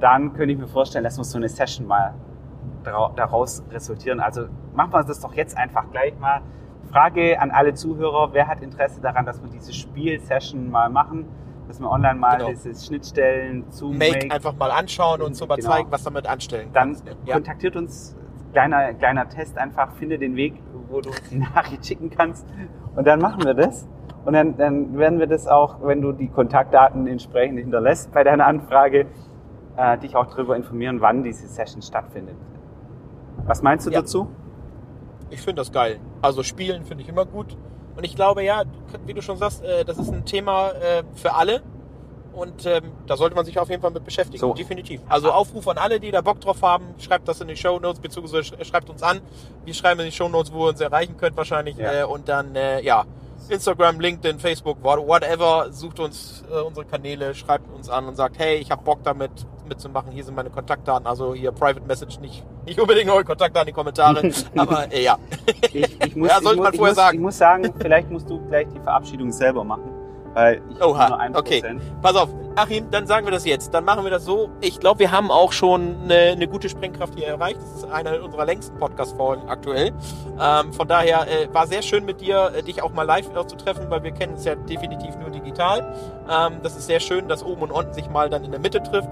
dann könnte ich mir vorstellen, dass wir so eine Session mal dara- daraus resultieren. Also machen wir das doch jetzt einfach gleich mal. Frage an alle Zuhörer, wer hat Interesse daran, dass wir diese Spielsession mal machen, dass wir online mal Genau. diese Schnittstellen zu Make, einfach mal anschauen und so mal Genau. zeigen, was damit anstellen dann. Ja. kontaktiert uns, kleiner, kleiner Test einfach, finde den Weg, wo du die Nachricht schicken kannst und dann machen wir das. Und dann, dann werden wir das auch, wenn du die Kontaktdaten entsprechend hinterlässt bei deiner Anfrage, äh, dich auch darüber informieren, wann diese Session stattfindet. Was meinst du Ja. dazu? Ich finde das geil. Also spielen finde ich immer gut. Und ich glaube, ja, wie du schon sagst, äh, das ist ein Thema äh, für alle. Und ähm, da sollte man sich auf jeden Fall mit beschäftigen. So. Definitiv. Also Aufruf an alle, die da Bock drauf haben, schreibt das in die Show Notes, beziehungsweise sch- schreibt uns an. Wir schreiben in die Show Notes, wo ihr uns erreichen könnt wahrscheinlich. Ja. Äh, und dann, äh, ja, Instagram, LinkedIn, Facebook, what- whatever, sucht uns äh, unsere Kanäle, schreibt uns an und sagt, hey, ich habe Bock damit, mitzumachen. Hier sind meine Kontaktdaten, also hier Private Message, nicht, nicht unbedingt eure Kontaktdaten in die Kommentare, aber äh, ja. Ich, ich muss, Ja, sollte ich, man muss, vorher ich, muss, sagen. ich muss sagen, vielleicht musst du gleich die Verabschiedung selber machen, weil ich habe nur Oha, ein okay. Prozent. Pass auf, Achim, dann sagen wir das jetzt. Dann machen wir das so. Ich glaube, wir haben auch schon eine, eine gute Sprengkraft hier erreicht. Das ist einer unserer längsten Podcast-Folgen aktuell. Ähm, von daher äh, war sehr schön mit dir, äh, dich auch mal live zu treffen, weil wir kennen uns ja definitiv nur digital. Ähm, das ist sehr schön, dass oben und unten sich mal dann in der Mitte trifft.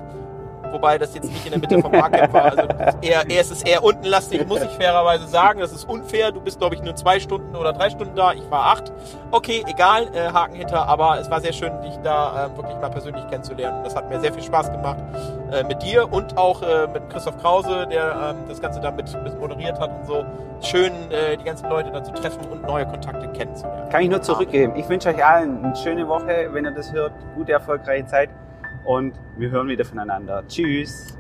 Wobei das jetzt nicht in der Mitte vom Barcamp war. Also ist eher, eher, es ist eher untenlastig, muss ich fairerweise sagen. Das ist unfair. Du bist, glaube ich, nur zwei Stunden oder drei Stunden da. Ich war acht. Okay, egal, äh, Haken hinter. Aber es war sehr schön, dich da äh, wirklich mal persönlich kennenzulernen. Das hat mir sehr viel Spaß gemacht äh, mit dir und auch äh, mit Christoph Krause, der ähm, das Ganze da mit, mit moderiert hat und so. Schön, äh, die ganzen Leute da zu treffen und neue Kontakte kennenzulernen. Kann ich nur zurückgeben. Ich wünsche euch allen eine schöne Woche, wenn ihr das hört. Gute, erfolgreiche Zeit. Und wir hören wieder voneinander. Tschüss.